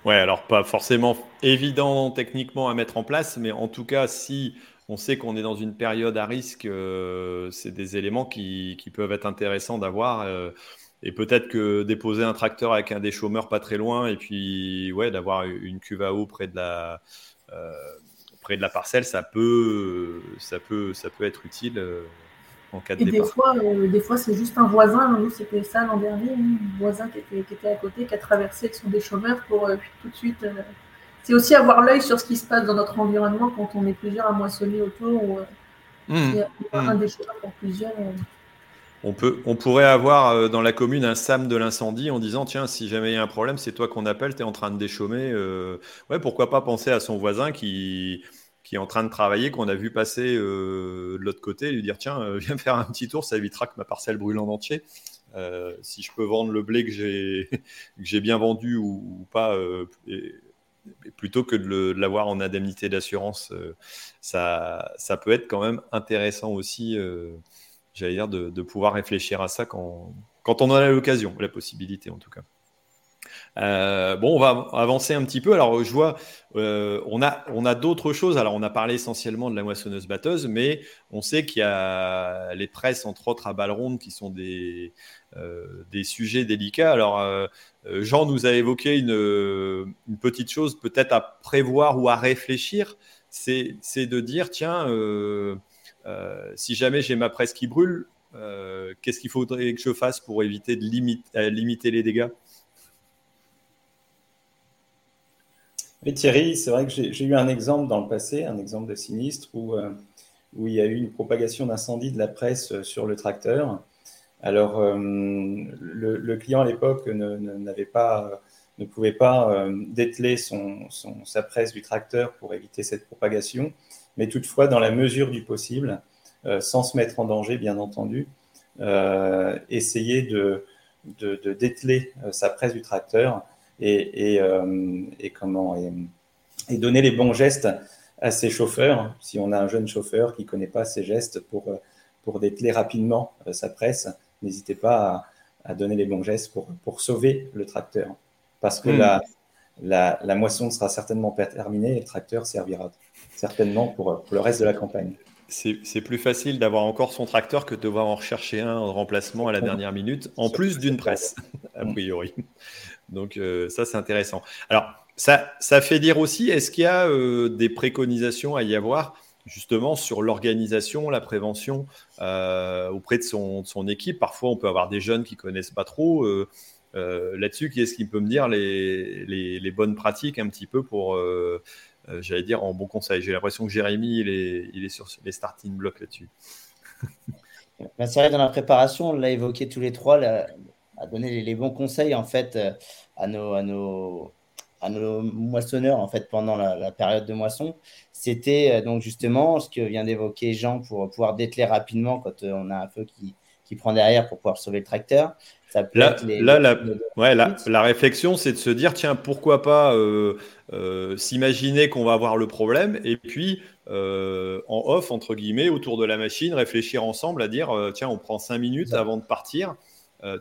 Ouais, alors pas forcément évident techniquement à mettre en place, mais en tout cas, si on sait qu'on est dans une période à risque, euh, c'est des éléments qui, qui, peuvent être intéressants d'avoir. Euh, et peut-être que déposer un tracteur avec un des chômeurs pas très loin, et puis ouais, d'avoir une cuve à eau près de la, euh, près de la parcelle, ça peut, ça peut, ça peut être utile et Des fois, euh, des fois c'est juste un voisin. Nous, c'était ça l'an dernier, un voisin qui était, qui était, à côté, qui a traversé avec son déchômeur pour euh, tout de suite. Euh, c'est aussi avoir l'œil sur ce qui se passe dans notre environnement quand on est plusieurs à moissonner autour ou mmh. un mmh. déchômeur pour plusieurs. On, peut, on pourrait avoir dans la commune un SAM de l'incendie en disant tiens, si jamais il y a un problème, c'est toi qu'on appelle, tu es en train de déchaumer. ouais, pourquoi pas penser à son voisin qui, qui est en train de travailler, qu'on a vu passer euh, de l'autre côté, lui dire tiens, euh, viens faire un petit tour, ça évitera que ma parcelle brûle en entier. Euh, si je peux vendre le blé que j'ai j'ai bien vendu ou, pas, plutôt que de l'avoir en indemnité d'assurance, ça, ça peut être quand même intéressant aussi, j'allais dire, de, de, pouvoir réfléchir à ça quand, quand on en a l'occasion, la possibilité en tout cas. Euh, bon, on va avancer un petit peu. Alors, je vois, euh, on a, on a d'autres choses. Alors, on a parlé essentiellement de la moissonneuse-batteuse, mais on sait qu'il y a les presses, entre autres, à balles rondes, qui sont des, euh, des sujets délicats. Alors, Jean nous a évoqué une, une petite chose peut-être à prévoir ou à réfléchir. C'est de dire, tiens, si jamais j'ai ma presse qui brûle, qu'est-ce qu'il faudrait que je fasse pour éviter de limiter les dégâts? Mais Thierry, c'est vrai que j'ai eu un exemple dans le passé, un exemple de sinistre où, euh, où il y a eu une propagation d'incendie de la presse euh, sur le tracteur. Alors, euh, le, client à l'époque n'avait pas, ne pouvait pas dételer son, sa presse du tracteur pour éviter cette propagation, mais toutefois, dans la mesure du possible, sans se mettre en danger, bien entendu, essayer de, de, de dételer sa presse du tracteur et, et, euh, et comment et, donner les bons gestes à ses chauffeurs. Si on a un jeune chauffeur qui ne connaît pas ces gestes pour, pour dételer rapidement euh, sa presse, n'hésitez pas à, donner les bons gestes pour, pour sauver le tracteur. Parce que hmm. la, la, la, moisson sera certainement terminée et le tracteur servira certainement pour, pour le reste de la campagne. C'est plus facile d'avoir encore son tracteur que de devoir en rechercher un en remplacement à la dernière minute, en plus d'une presse, a priori. Donc euh, ça, c'est intéressant. Alors, ça, ça fait dire aussi, est-ce qu'il y a euh, des préconisations à y avoir justement sur l'organisation, la prévention euh, auprès de son, son, équipe? Parfois, on peut avoir des jeunes qui connaissent pas trop. Là-dessus, qui est-ce qui peut me dire les, les, bonnes pratiques un petit peu pour, j'allais dire, en bon conseil? J'ai l'impression que Jérémy, il est, il est sur les starting blocks là-dessus. Ben, c'est vrai, dans la préparation, on l'a évoqué tous les trois, à donner les, bons conseils en fait euh, à nos, à nos, à nos moissonneurs en fait pendant la, période de moisson, c'était donc justement ce que vient d'évoquer Jean pour pouvoir dételer rapidement quand on a un feu qui, qui prend derrière pour pouvoir sauver le tracteur. Ça là, là, la, ouais, la, la, réflexion, c'est de se dire, tiens, pourquoi pas euh, euh, s'imaginer qu'on va avoir le problème et puis euh, en off, entre guillemets, autour de la machine, réfléchir ensemble à dire, tiens, on prend cinq minutes avant de partir.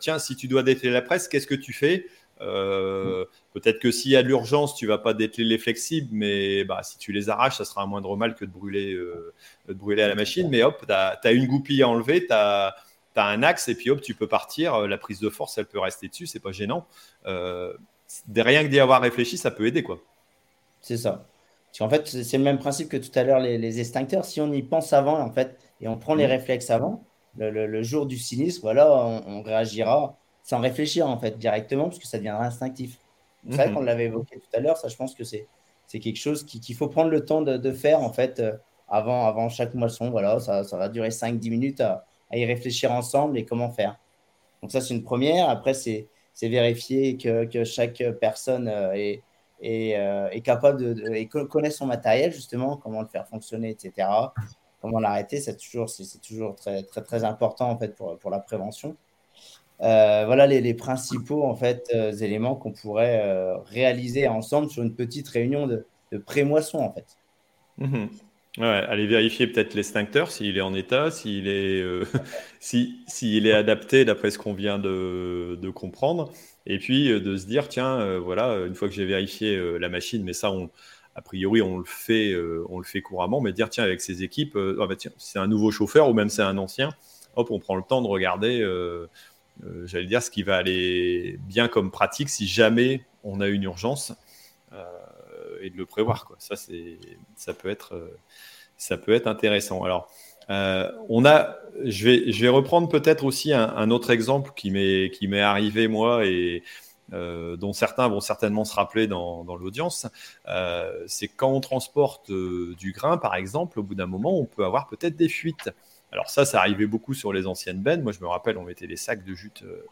Tiens, si tu dois dételer la presse, qu'est-ce que tu fais Peut-être que s'il y a de l'urgence, tu vas pas dételer les flexibles, mais bah, si tu les arraches, ça sera un moindre mal que de brûler, de brûler à la machine. Mais hop, tu as, as, une goupille à enlever, tu as un axe et puis hop, tu peux partir. Euh, la prise de force, elle peut rester dessus, c'est pas gênant. Euh, rien que d'y avoir réfléchi, ça peut aider. quoi. C'est ça. En fait, c'est le même principe que tout à l'heure, les, extincteurs. Si on y pense avant, en fait, et on prend les mmh. réflexes avant, le, jour du sinistre, voilà, on, réagira sans réfléchir, en fait, directement, parce que ça deviendra instinctif. C'est vrai mmh. qu'on l'avait évoqué tout à l'heure, ça, je pense que c'est quelque chose qu'il faut prendre le temps de, faire, en fait, euh, avant, avant chaque moisson. Voilà, ça, ça va durer 5-10 minutes à, à y réfléchir ensemble et comment faire. Donc ça, c'est une première. Après, c'est vérifier que, que, chaque personne euh, est, est, euh, est capable de, et connaît son matériel, justement, comment le faire fonctionner, etc. Comment l'arrêter, c'est toujours, c'est toujours très, très, très important en fait pour, pour la prévention. Euh, voilà les, les, principaux en fait éléments qu'on pourrait réaliser ensemble sur une petite réunion de, de pré-moisson en fait. Mmh Ouais, allez vérifier peut-être l'extincteur, s'il est en état, s'il est, euh, si, est adapté d'après ce qu'on vient de, de, comprendre. Et puis euh, de se dire, tiens, euh, voilà, une fois que j'ai vérifié la machine, mais ça, on, a priori, on le fait, on le fait couramment, mais dire, tiens, avec ces équipes, ah bah, c'est un nouveau chauffeur ou même c'est un ancien, hop, on prend le temps de regarder, j'allais dire, ce qui va aller bien comme pratique si jamais on a une urgence et de le prévoir. Quoi. Ça, ça, peut être, euh, ça peut être intéressant. Alors, euh, on a, je vais, je vais reprendre peut-être aussi un, autre exemple qui m'est, qui m'est arrivé moi et euh, dont certains vont certainement se rappeler dans, l'audience. c'est quand on transporte du grain, par exemple, au bout d'un moment, on peut avoir peut-être des fuites. Alors ça, ça arrivait beaucoup sur les anciennes bennes. Moi, je me rappelle, on mettait des sacs de jute euh,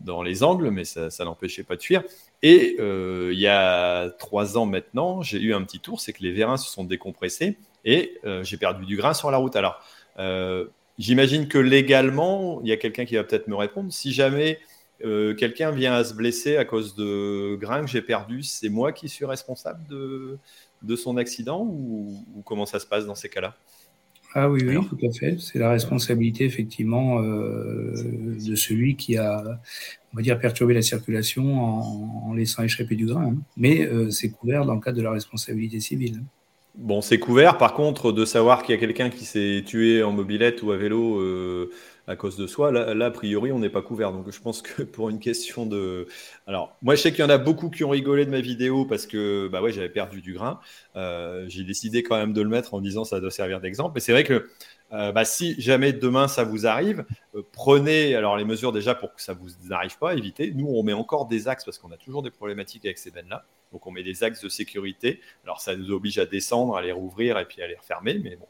dans les angles, mais ça, n'empêchait pas de fuir. Et euh, il y a trois ans maintenant, j'ai eu un petit tour, c'est que les vérins se sont décompressés et euh, j'ai perdu du grain sur la route. Alors, j'imagine que légalement, il y a quelqu'un qui va peut-être me répondre. Si jamais quelqu'un vient à se blesser à cause de grain que j'ai perdu, c'est moi qui suis responsable de, de son accident ou comment ça se passe dans ces cas-là? Ah oui, oui, tout à fait. C'est la responsabilité, effectivement, euh, de celui qui a, on va dire, perturbé la circulation en, laissant échapper du grain. Hein. Mais euh, c'est couvert dans le cadre de la responsabilité civile. Bon, c'est couvert. Par contre, de savoir qu'il y a quelqu'un qui s'est tué en mobilette ou à vélo euh, à cause de soi, là, a priori, on n'est pas couvert. Donc, je pense que pour une question de. Alors, moi, je sais qu'il y en a beaucoup qui ont rigolé de ma vidéo parce que bah ouais, j'avais perdu du grain. Euh, j'ai décidé quand même de le mettre en disant ça doit servir d'exemple. Mais c'est vrai que euh, bah, si jamais demain ça vous arrive, euh, prenez alors les mesures déjà pour que ça vous arrive pas, évitez. Nous, on met encore des axes parce qu'on a toujours des problématiques avec ces bennes-là. Donc, on met des axes de sécurité. Alors, ça nous oblige à descendre, à les rouvrir et puis à les refermer. Mais bon,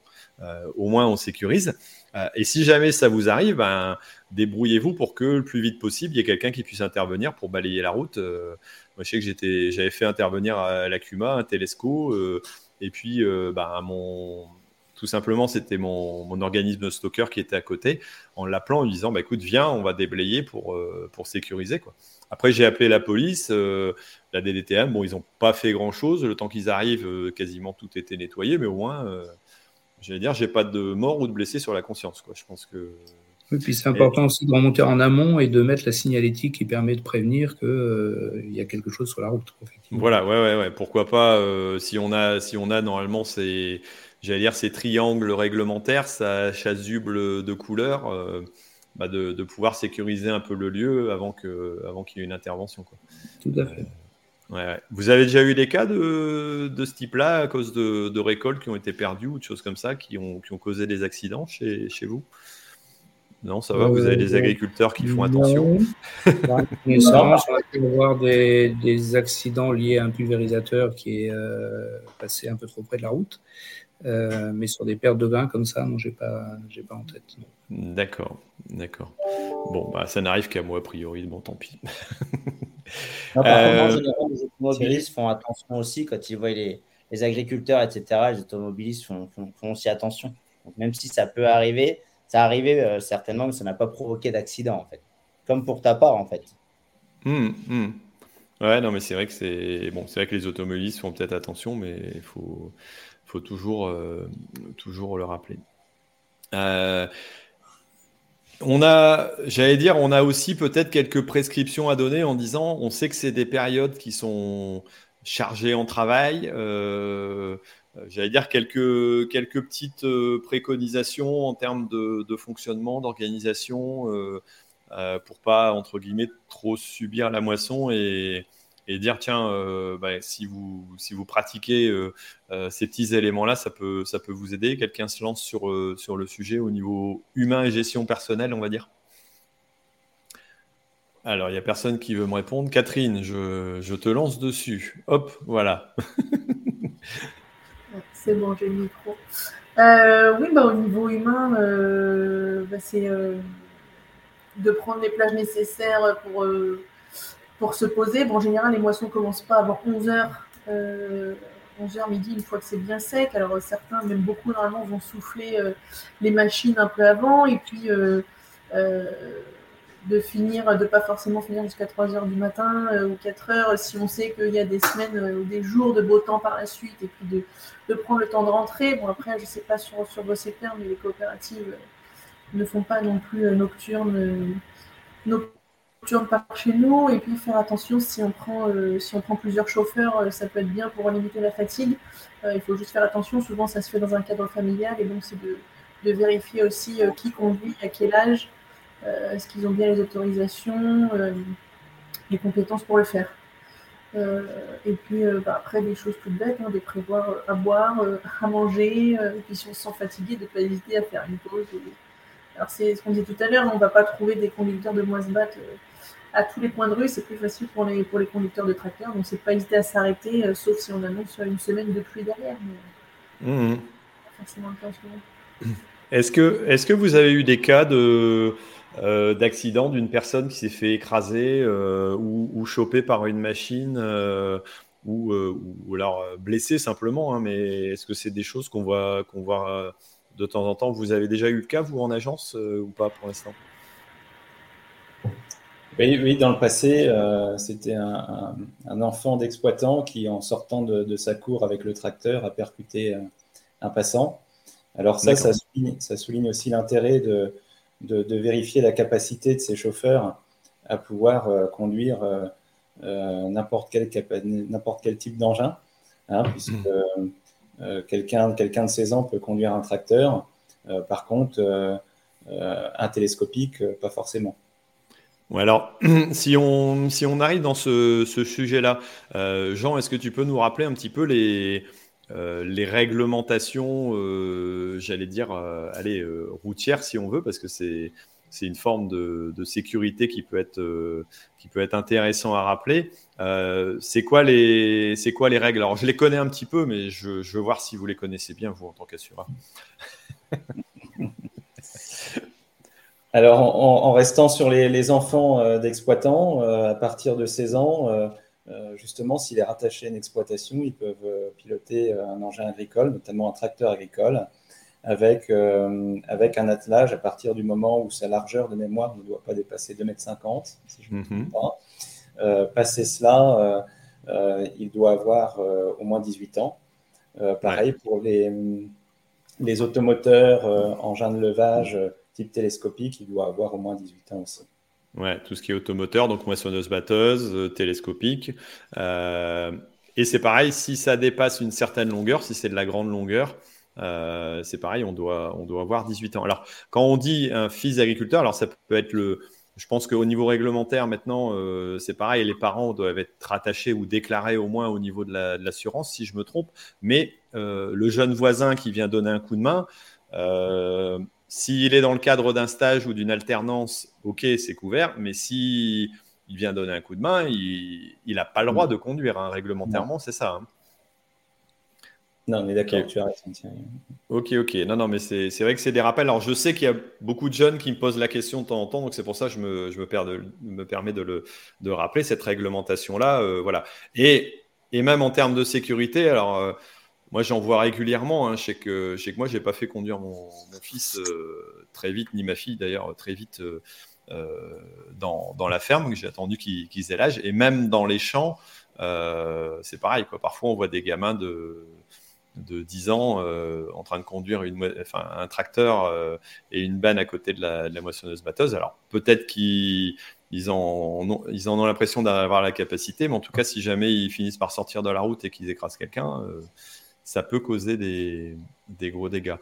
au moins on sécurise. Euh, et si jamais ça vous arrive, ben, débrouillez-vous pour que le plus vite possible, il y ait quelqu'un qui puisse intervenir pour balayer la route. Euh, moi, je sais que j'avais fait intervenir à la Cuma un Telesco, et puis ben, mon, tout simplement, c'était mon, organisme stalker qui était à côté, en l'appelant, en lui disant bah, écoute, viens, on va déblayer pour, pour sécuriser. Quoi. Après, j'ai appelé la police, la DDTM. Bon, ils n'ont pas fait grand chose. Le temps qu'ils arrivent, quasiment tout était nettoyé, mais au moins, j'allais dire, j'ai pas de mort ou de blessé sur la conscience. Quoi. Je pense que. Oui, puis c'est important aussi de remonter en amont et de mettre la signalétique qui permet de prévenir qu'il euh, y a quelque chose sur la route. Voilà, ouais, ouais, ouais. Pourquoi pas, euh, si, on a, si on a normalement ces, j'allais dire, ces triangles réglementaires, sa chasuble de couleur, euh, bah de, de, pouvoir sécuriser un peu le lieu avant qu'il avant qu'il y ait une intervention. Quoi. Tout à fait. Vous avez déjà eu des cas de, de ce type-là à cause de, de, récoltes qui ont été perdues ou de choses comme ça qui ont, qui ont causé des accidents chez, chez vous? Non, ça va Vous avez des euh, agriculteurs qui font attention On va avoir des, des, accidents liés à un pulvérisateur qui est euh, passé un peu trop près de la route. Euh, mais sur des pertes de grains comme ça, non, j'ai pas, j'ai pas en tête. D'accord, d'accord. Bon, bah, ça n'arrive qu'à moi a priori. Bon, tant pis. par contre, en général, les automobilistes font attention aussi quand ils voient les, les agriculteurs, etc. Les automobilistes font, font, aussi attention. Donc, même si ça peut arriver, ça arrivé certainement, mais ça n'a pas provoqué d'accident, en fait. Comme pour ta part, en fait. Hum, hum. Ouais, non, mais c'est vrai que c'est bon, c'est vrai que les automobilistes font peut-être attention, mais il faut, faut toujours, euh, toujours le rappeler. Euh, on a, j'allais dire, on a aussi peut-être quelques prescriptions à donner en disant, on sait que c'est des périodes qui sont chargées en travail. Euh, j'allais dire quelques, petites préconisations en termes de, fonctionnement, d'organisation euh, pour pas, entre guillemets, trop subir la moisson et, dire tiens, euh, bah, si, vous, si vous pratiquez euh, ces petits éléments-là, ça peut, ça peut vous aider. Quelqu'un se lance sur, sur le sujet au niveau humain et gestion personnelle, on va dire alors, il n'y a personne qui veut me répondre. Catherine, je, je te lance dessus. Hop, voilà. C'est bon, j'ai le micro. oui, bah, au niveau humain, bah, c'est de prendre les plages nécessaires pour, euh, pour se poser. Bon, en général, les moissons commencent pas avant 11h. 11h midi, une fois que c'est bien sec. Alors certains, même beaucoup normalement, vont souffler euh, les machines un peu avant et puis euh, de finir, de pas forcément finir jusqu'à 3h du matin ou 4h si on sait qu'il y a des semaines ou des jours de beau temps par la suite et puis de, de prendre le temps de rentrer. Bon après, je sais pas sur, sur vos secteurs, mais les coopératives ne font pas non plus euh, nocturne, euh, nocturne par chez nous. Et puis faire attention si on prend, euh, si on prend plusieurs chauffeurs, ça peut être bien pour limiter la fatigue. il faut juste faire attention. Souvent, ça se fait dans un cadre familial et donc c'est de, de, vérifier aussi qui conduit, à quel âge, est-ce qu'ils ont bien les autorisations, les compétences pour le faire. et puis bah, après des choses toutes bêtes, hein, de prévoir à boire, à manger, et puis si on se sent fatigué, de ne pas hésiter à faire une pause. Alors, c'est ce qu'on disait tout à l'heure, on ne va pas trouver des conducteurs de moisbat euh, à tous les points de rue, c'est plus facile pour les, pour les conducteurs de tracteurs, donc c'est pas hésiter à s'arrêter, euh, sauf si on annonce une semaine de pluie derrière. Mmh. Est-ce que, est que vous avez eu des cas de, euh, d'accident d'une personne qui s'est fait écraser ou, ou choper par une machine ou, ou, alors blessée simplement, hein, mais est-ce que c'est des choses qu'on voit, qu'on voit de temps en temps? Vous avez déjà eu le cas, vous, en agence, euh, ou pas pour l'instant? Oui, dans le passé, euh, c'était un, enfant d'exploitant qui, en sortant de, sa cour avec le tracteur, a percuté euh, un passant. Alors ça, ça souligne, aussi l'intérêt de, vérifier la capacité de ces chauffeurs à pouvoir conduire n'importe quel, quel, type d'engin, hein, puisque mmh. Euh, quelqu'un de 16 ans peut conduire un tracteur. Euh, par contre, euh, un télescopique, pas forcément. Alors, si on, si on arrive dans ce, sujet-là, Jean, est-ce que tu peux nous rappeler un petit peu les, les réglementations, j'allais dire, allez, routières si on veut, parce que c'est c'est une forme de, sécurité qui peut être, euh, qui peut être intéressant à rappeler. Euh, c'est quoi, les, quoi les règles? Alors, je les connais un petit peu, mais je, veux voir si vous les connaissez bien, vous, en tant qu'assureur. Alors, en, restant sur les, enfants euh, d'exploitants, à partir de 16 ans, justement, s'il est rattaché à une exploitation, ils peuvent piloter un engin agricole, notamment un tracteur agricole avec, euh, avec un attelage à partir du moment où sa largeur de mémoire ne doit pas dépasser 2,50 m, si je ne me trompe mhm. pas. Euh, passé cela, euh, il doit avoir au moins 18 ans. pareil pour les, les automoteurs, engins de levage type télescopique, il doit avoir au moins 18 ans aussi. Ouais, tout ce qui est automoteur, donc moissonneuse-batteuse, télescopique. et c'est pareil, si ça dépasse une certaine longueur, si c'est de la grande longueur, euh, c'est pareil, on doit, on doit avoir 18 ans. Alors, quand on dit un fils d'agriculteur, alors ça peut être le. Je pense qu'au niveau réglementaire, maintenant, euh, c'est pareil, les parents doivent être rattachés ou déclarés au moins au niveau de l'assurance, si je me trompe. Mais euh, le jeune voisin qui vient donner un coup de main, s'il est dans le cadre d'un stage ou d'une alternance, ok, c'est couvert. Mais si il vient donner un coup de main, il n'a pas le droit de conduire. Hein, réglementairement, c'est ça. Hein. Non, mais d'accord, tu as raison. Ok, ok. Non, non, mais c'est vrai que c'est des rappels. Alors, je sais qu'il y a beaucoup de jeunes qui me posent la question de temps en temps, donc c'est pour ça que je me, je me, perds de, me permets de, le, de rappeler cette réglementation-là. Euh, voilà. Et, et, même en termes de sécurité, alors, euh, moi, j'en vois régulièrement. Hein. je, sais que, je sais que moi, je n'ai pas fait conduire mon, fils euh, très vite, ni ma fille d'ailleurs, très vite dans, dans, la ferme. J'ai attendu qu'ils aient l'âge. Et même dans les champs, c'est pareil. Parfois, on voit des gamins de de 10 ans euh, en train de conduire un tracteur euh, et une banne à côté de la, moissonneuse batteuse. Alors peut-être qu'ils ils en, ont l'impression d'avoir la capacité, mais en tout cas, si jamais ils finissent par sortir de la route et qu'ils écrasent quelqu'un, euh, ça peut causer des, gros dégâts.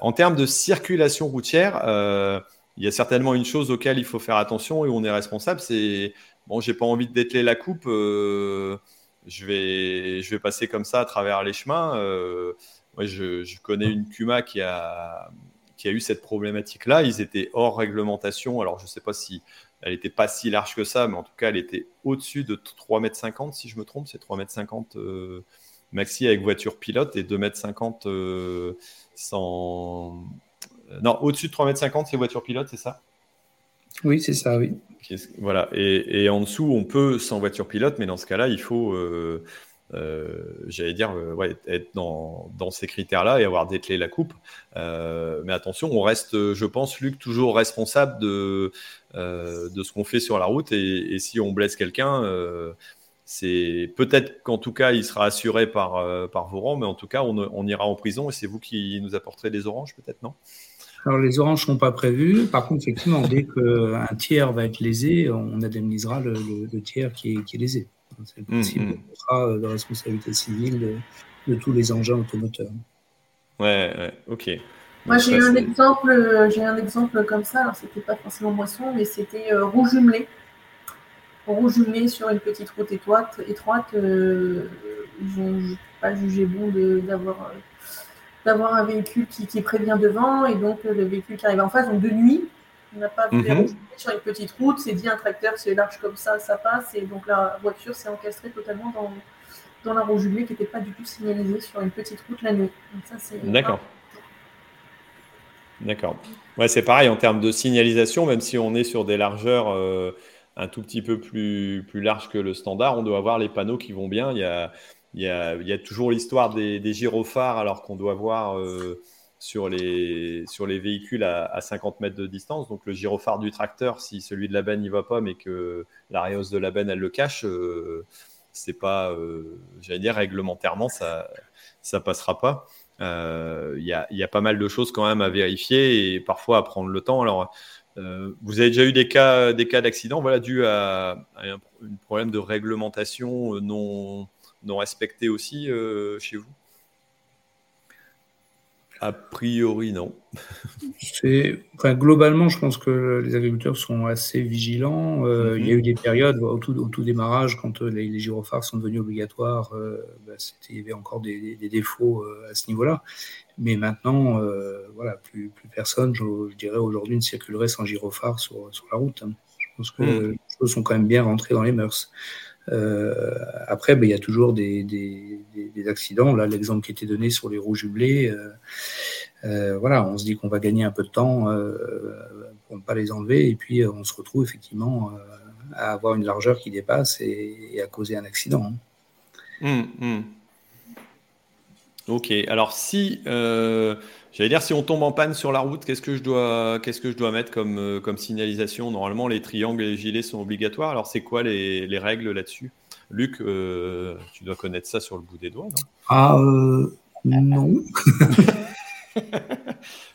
en termes de circulation routière, il y a certainement une chose auquel il faut faire attention et où on est responsable, c'est bon, j'ai pas envie de dételer la coupe je vais, je vais passer comme ça à travers les chemins. Euh, moi, je, connais une Cuma qui a, qui a eu cette problématique-là. Ils étaient hors réglementation. Alors, je ne sais pas si elle n'était pas si large que ça, mais en tout cas, elle était au-dessus de 3,50 m, si je me trompe. C'est 3,50 m euh, maxi avec voiture pilote et 2,50 m euh, sans. Non, au-dessus de 3,50 m, c'est voiture pilote, c'est ça? Oui, c'est ça, oui. Voilà. Et, en dessous, on peut sans voiture pilote, mais dans ce cas-là, il faut, euh, euh, j'allais dire, euh, être dans, ces critères-là et avoir dételé la coupe. mais attention, on reste, je pense, Luc, toujours responsable de, de ce qu'on fait sur la route. Et, si on blesse quelqu'un, c'est peut-être qu'en tout cas, il sera assuré par, par vos rangs, mais en tout cas, on, on ira en prison et c'est vous qui nous apporterez des oranges, peut-être, non? Alors, les oranges ne sont pas prévues. Par contre, effectivement, dès qu'un tiers va être lésé, on indemnisera le, tiers qui est, lésé. C'est le principe mm, de responsabilité civile de, tous les engins automoteurs. Ouais, ouais ok. Moi, j'ai eu un exemple, j'ai un exemple comme ça. Alors, c'était pas forcément moisson, mais c'était euh, rouge jumelé. Rouge jumelé sur une petite route étroite. étroite euh, je n'ai pas jugé bon d'avoir d'avoir un véhicule qui, prévient devant et donc le véhicule qui arrive en face, donc de nuit, on n'a pas vu mhm. sur une petite route, c'est dit un tracteur c'est large comme ça, ça passe et donc la voiture s'est encastrée totalement dans, dans la roue jumelée qui n'était pas du tout signalisée sur une petite route la nuit. D'accord. D'accord. Ouais, c'est pareil en termes de signalisation, même si on est sur des largeurs euh, un tout petit peu plus, plus larges que le standard, on doit avoir les panneaux qui vont bien. Il y a, il y a, toujours l'histoire des, gyrophares, alors qu'on doit voir euh, sur, les, sur les véhicules à, 50 mètres de distance. Donc le gyrophare du tracteur, si celui de la benne n'y va pas, mais que la de la benne, elle le cache, euh, c'est pas, euh, j'allais dire, réglementairement, ça ça passera pas. Il y, a, pas mal de choses quand même à vérifier et parfois à prendre le temps. Alors, vous avez déjà eu des cas, des cas d'accident, voilà, dû à, à, un problème de réglementation non non respecté aussi euh, chez vous? A priori, non. enfin, globalement, je pense que les agriculteurs sont assez vigilants. Euh, il y a eu des périodes au tout, au tout démarrage, quand euh, les, gyrophares sont devenus obligatoires, bah, il y avait encore des, défauts à ce niveau-là. Mais maintenant, voilà, plus, plus personne, je, dirais aujourd'hui, ne circulerait sans gyrophare sur, sur la route. Hein. Je pense que mmh. les choses sont quand même bien rentrées dans les mœurs. Euh, après, ben, il y a toujours des, accidents. Là, l'exemple qui était donné sur les roues jumelés, euh, euh, voilà, on se dit qu'on va gagner un peu de temps pour ne pas les enlever, et puis on se retrouve effectivement à avoir une largeur qui dépasse et, à causer un accident. Hein. Hum. Ok, alors si J'allais dire, si on tombe en panne sur la route, qu'est-ce que je dois, qu'est-ce que je dois mettre comme, euh, comme signalisation? Normalement, les triangles et les gilets sont obligatoires. Alors, c'est quoi les, les règles là-dessus? Luc, euh, tu dois connaître ça sur le bout des doigts, non? Ah, euh, non.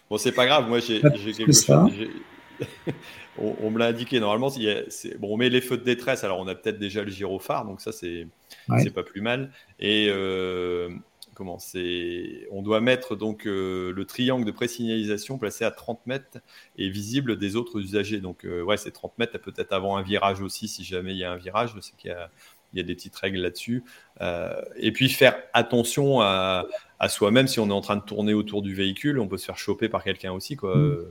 bon, c'est pas grave. Moi, j'ai, quelque chose. on, me l'a indiqué. Normalement, bon, on met les feux de détresse. Alors, on a peut-être déjà le gyrophare, donc ça, c'est, c'est pas plus mal. Et comment c'est On doit mettre donc euh, le triangle de présignalisation placé à 30 mètres et visible des autres usagers. Donc euh, ouais, c'est 30 mètres, peut-être avant un virage aussi, si jamais il y a un virage. Je sais qu'il y a, des petites règles là-dessus. Euh, et puis faire attention à, soi-même si on est en train de tourner autour du véhicule, on peut se faire choper par quelqu'un aussi. Quoi. Mm.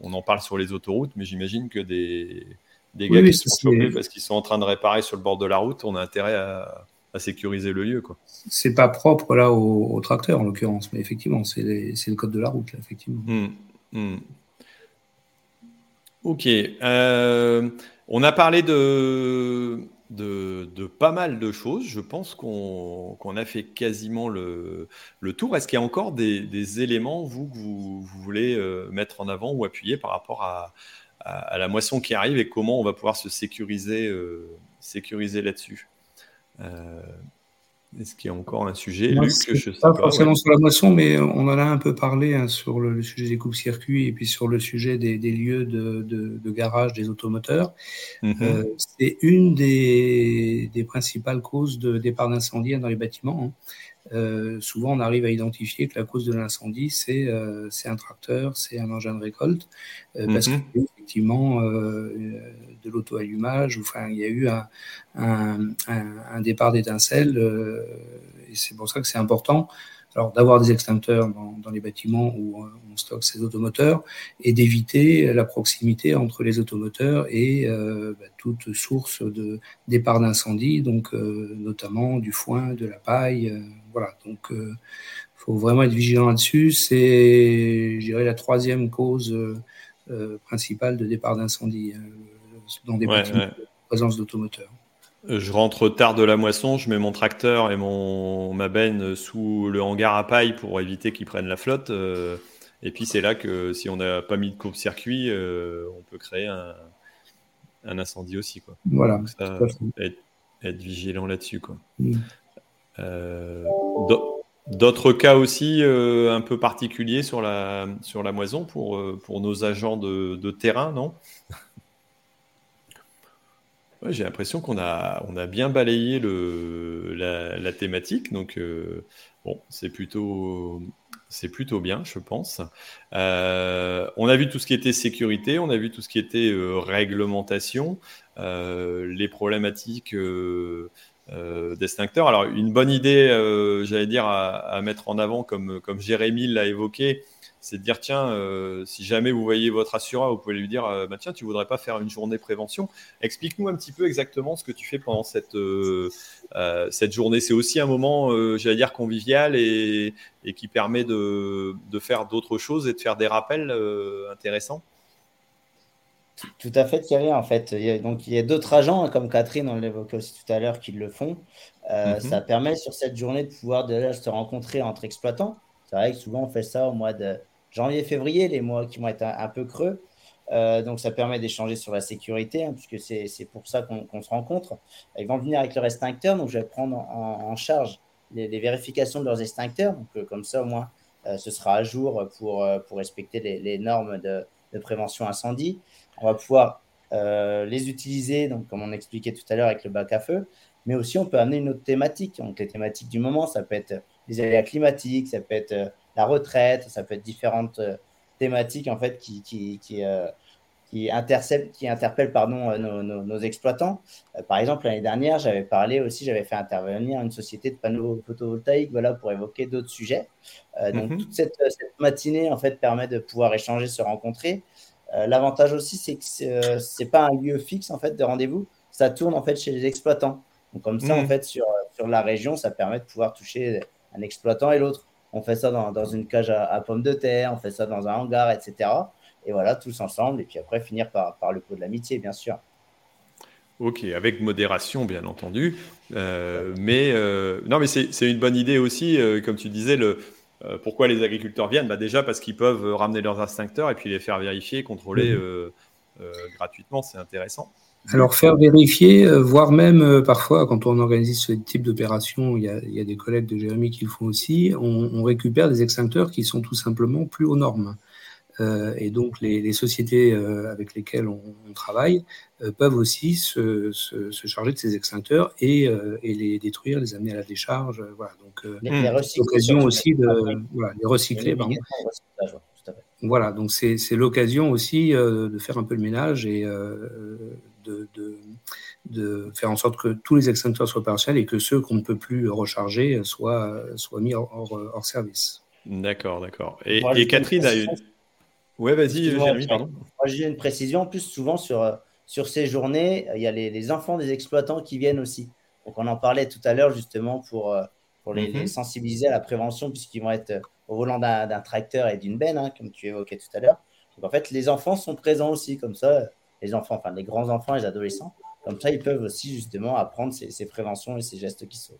On en parle sur les autoroutes, mais j'imagine que des, gars qui se sont chopés parce qu'ils sont en train de réparer sur le bord de la route, on a intérêt à sécuriser le lieu. Ce C'est pas propre là au, tracteur en l'occurrence, mais effectivement, c'est le code de la route, là, effectivement. Hmm, hmm. Ok. Euh, on a parlé de, de, pas mal de choses. Je pense qu'on a fait quasiment le, tour. Est-ce qu'il y a encore des, éléments, vous, que vous, voulez euh, mettre en avant ou appuyer par rapport à, la moisson qui arrive et comment on va pouvoir se sécuriser, euh, sécuriser là-dessus? Est-ce qu'il y a encore un sujet, Luc Je sais pas, forcément sur la moisson, mais on en a un peu parlé hein, sur le, sujet des coupes-circuits et puis sur le sujet des, lieux de, garage des automoteurs. Mhm. Euh, c'est une des, principales causes de départ d'incendie dans les bâtiments. Hein. Euh, souvent, on arrive à identifier que la cause de l'incendie, c'est euh, un tracteur, c'est un engin de récolte, parce mhm. qu'effectivement, de l'auto-allumage, enfin, il y a eu un, départ d'étincelles, euh, et c'est pour ça que c'est important alors d'avoir des extincteurs dans, les bâtiments où on stocke ces automoteurs et d'éviter la proximité entre les automoteurs et euh, bah, toute source de départ d'incendie, donc euh, notamment du foin, de la paille, voilà. Donc il faut vraiment être vigilant là-dessus. C'est, je dirais, la troisième cause principale de départ d'incendie dans des présence d'automoteurs. Euh, je rentre tard de la moisson, je mets mon tracteur et mon, ma benne sous le hangar à paille pour éviter qu'ils prennent la flotte. Euh, et puis c'est là que si on n'a pas mis de courbe-circuit, euh, on peut créer un, incendie aussi. Quoi. Voilà. être, vigilant là-dessus. Quoi. Mm. D'autres cas aussi un peu particuliers sur la, sur la moisson pour, pour nos agents de, de terrain, non? J'ai l'impression qu'on a, on a bien balayé le, la, thématique, donc euh, bon, c'est plutôt, c'est plutôt bien, je pense. Euh, on a vu tout ce qui était sécurité, on a vu tout ce qui était euh, réglementation, les problématiques d'extincteurs. Alors, une bonne idée, j'allais dire, à, mettre en avant, comme, Jérémy l'a évoqué, c'est de dire tiens, euh, si jamais vous voyez votre assureur, vous pouvez lui dire euh, bah, tiens, tu voudrais pas faire une journée prévention. Explique-nous un petit peu exactement ce que tu fais pendant cette, euh, cette journée. C'est aussi un moment, j'allais dire, convivial et, qui permet de, faire d'autres choses et de faire des rappels intéressants. Tout à fait, Thierry. En fait, il y a, donc il y a d'autres agents, hein, comme Catherine, on l'évoquait aussi tout à l'heure, qui le font. Mhm. Ça permet sur cette journée de pouvoir déjà se rencontrer entre exploitants. C'est vrai que souvent on fait ça au mois de janvier-février, les mois qui vont être un, peu creux. Euh, donc ça permet d'échanger sur la sécurité, hein, puisque c'est pour ça qu'on se rencontre. Ils vont venir avec leur extincteur, donc je vais prendre en, charge les, vérifications de leurs extincteurs. Donc euh, comme ça, au moins, euh, ce sera à jour pour, pour respecter les, normes de, de, prévention incendie. On va pouvoir les utiliser, donc comme on expliquait tout à l'heure avec le bac à feu, mais aussi on peut amener une autre thématique. Donc les thématiques du moment, ça peut être les aléas climatiques, ça peut être la retraite, ça peut être différentes euh, thématiques en fait qui, qui, qui, euh, qui, qui interpellent pardon, euh, nos, nos, exploitants. par exemple, l'année dernière, j'avais parlé aussi, j'avais fait intervenir une société de panneaux photovoltaïques voilà, pour évoquer d'autres sujets. donc, mhm. toute cette, cette, matinée en fait, permet de pouvoir échanger, se rencontrer. L'avantage aussi, c'est que ce n'est pas un lieu fixe en fait, de rendez-vous, ça tourne en fait chez les exploitants. Donc, comme ça, en mhm. fait, sur, sur la région, ça permet de pouvoir toucher un exploitant et l'autre on fait ça dans, une cage à, pommes de terre, on fait ça dans un hangar, etc. Et voilà, tous ensemble, et puis après finir par, par le pot de l'amitié, bien sûr. Ok, avec modération, bien entendu. Euh, mais euh, non, mais c'est une bonne idée aussi, euh, comme tu disais, le, pourquoi les agriculteurs viennent? Bah Déjà parce qu'ils peuvent ramener leurs instincteurs et puis les faire vérifier, contrôler mmh. gratuitement, c'est intéressant. Alors faire vérifier, euh, voire même euh, parfois quand on organise ce type d'opération, il, y a des collègues de Jérémy qui le font aussi, on, récupère des extincteurs qui sont tout simplement plus aux normes. Euh, et donc les, sociétés avec lesquelles on, travaille peuvent aussi se, charger de ces extincteurs et, les détruire, les amener à la décharge. Voilà, donc l'occasion aussi de les recycler. Voilà, donc c'est l'occasion aussi de faire un peu le ménage et de, faire en sorte que tous les extincteurs soient partiels et que ceux qu'on ne peut plus recharger soient, soient mis hors, service. D'accord, d'accord. Et, Catherine a eu. Ouais, vas-y, Jérémy, pardon. Moi, j'ai une précision. En plus, souvent, sur, sur ces journées, il y a les, enfants des exploitants qui viennent aussi. Donc, on en parlait tout à l'heure justement pour, pour les, mhm. sensibiliser à la prévention, puisqu'ils vont être au volant d'un tracteur et d'une benne, hein, comme tu évoquais tout à l'heure. Donc, en fait, les enfants sont présents aussi, comme ça, les enfants, enfin les grands enfants, les adolescents, comme ça, ils peuvent aussi justement apprendre ces, préventions et ces gestes qui sauvent.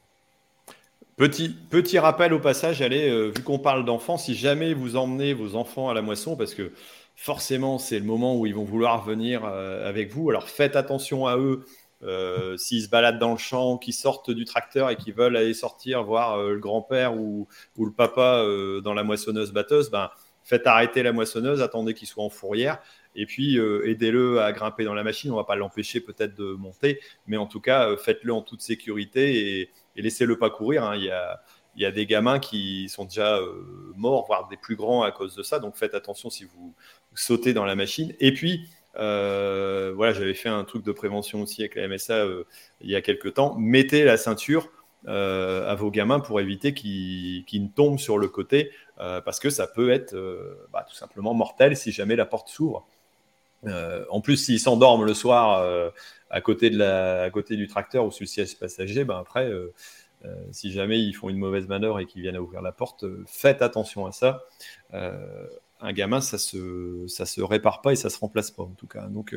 Petit, petit rappel au passage, allez, euh, vu qu'on parle d'enfants, si jamais vous emmenez vos enfants à la moisson, parce que forcément c'est le moment où ils vont vouloir venir euh, avec vous, alors faites attention à eux. Euh, s'ils se baladent dans le champ, qu'ils sortent du tracteur et qu'ils veulent aller sortir voir le grand-père ou, le papa dans la moissonneuse batteuse, ben, faites arrêter la moissonneuse, attendez qu'il soit en fourrière et puis aidez-le à grimper dans la machine. On va pas l'empêcher peut-être de monter, mais en tout cas, faites-le en toute sécurité et, laissez-le pas courir. Hein. Il, y a, des gamins qui sont déjà euh, morts, voire des plus grands à cause de ça. Donc faites attention si vous sautez dans la machine. Et puis, euh, voilà, j'avais fait un truc de prévention aussi avec la MSA euh, il y a quelques temps. Mettez la ceinture à vos gamins pour éviter qu'ils ne tombent sur le côté, parce que ça peut être bah, tout simplement mortel si jamais la porte s'ouvre. en plus, s'ils s'endorment le soir à côté, de la, à côté du tracteur ou sur le siège passager, ben après, euh, euh, si jamais ils font une mauvaise manœuvre et qu'ils viennent à ouvrir la porte, euh, faites attention à ça. Un gamin, ça se, se répare pas et ça se remplace pas en tout cas. Donc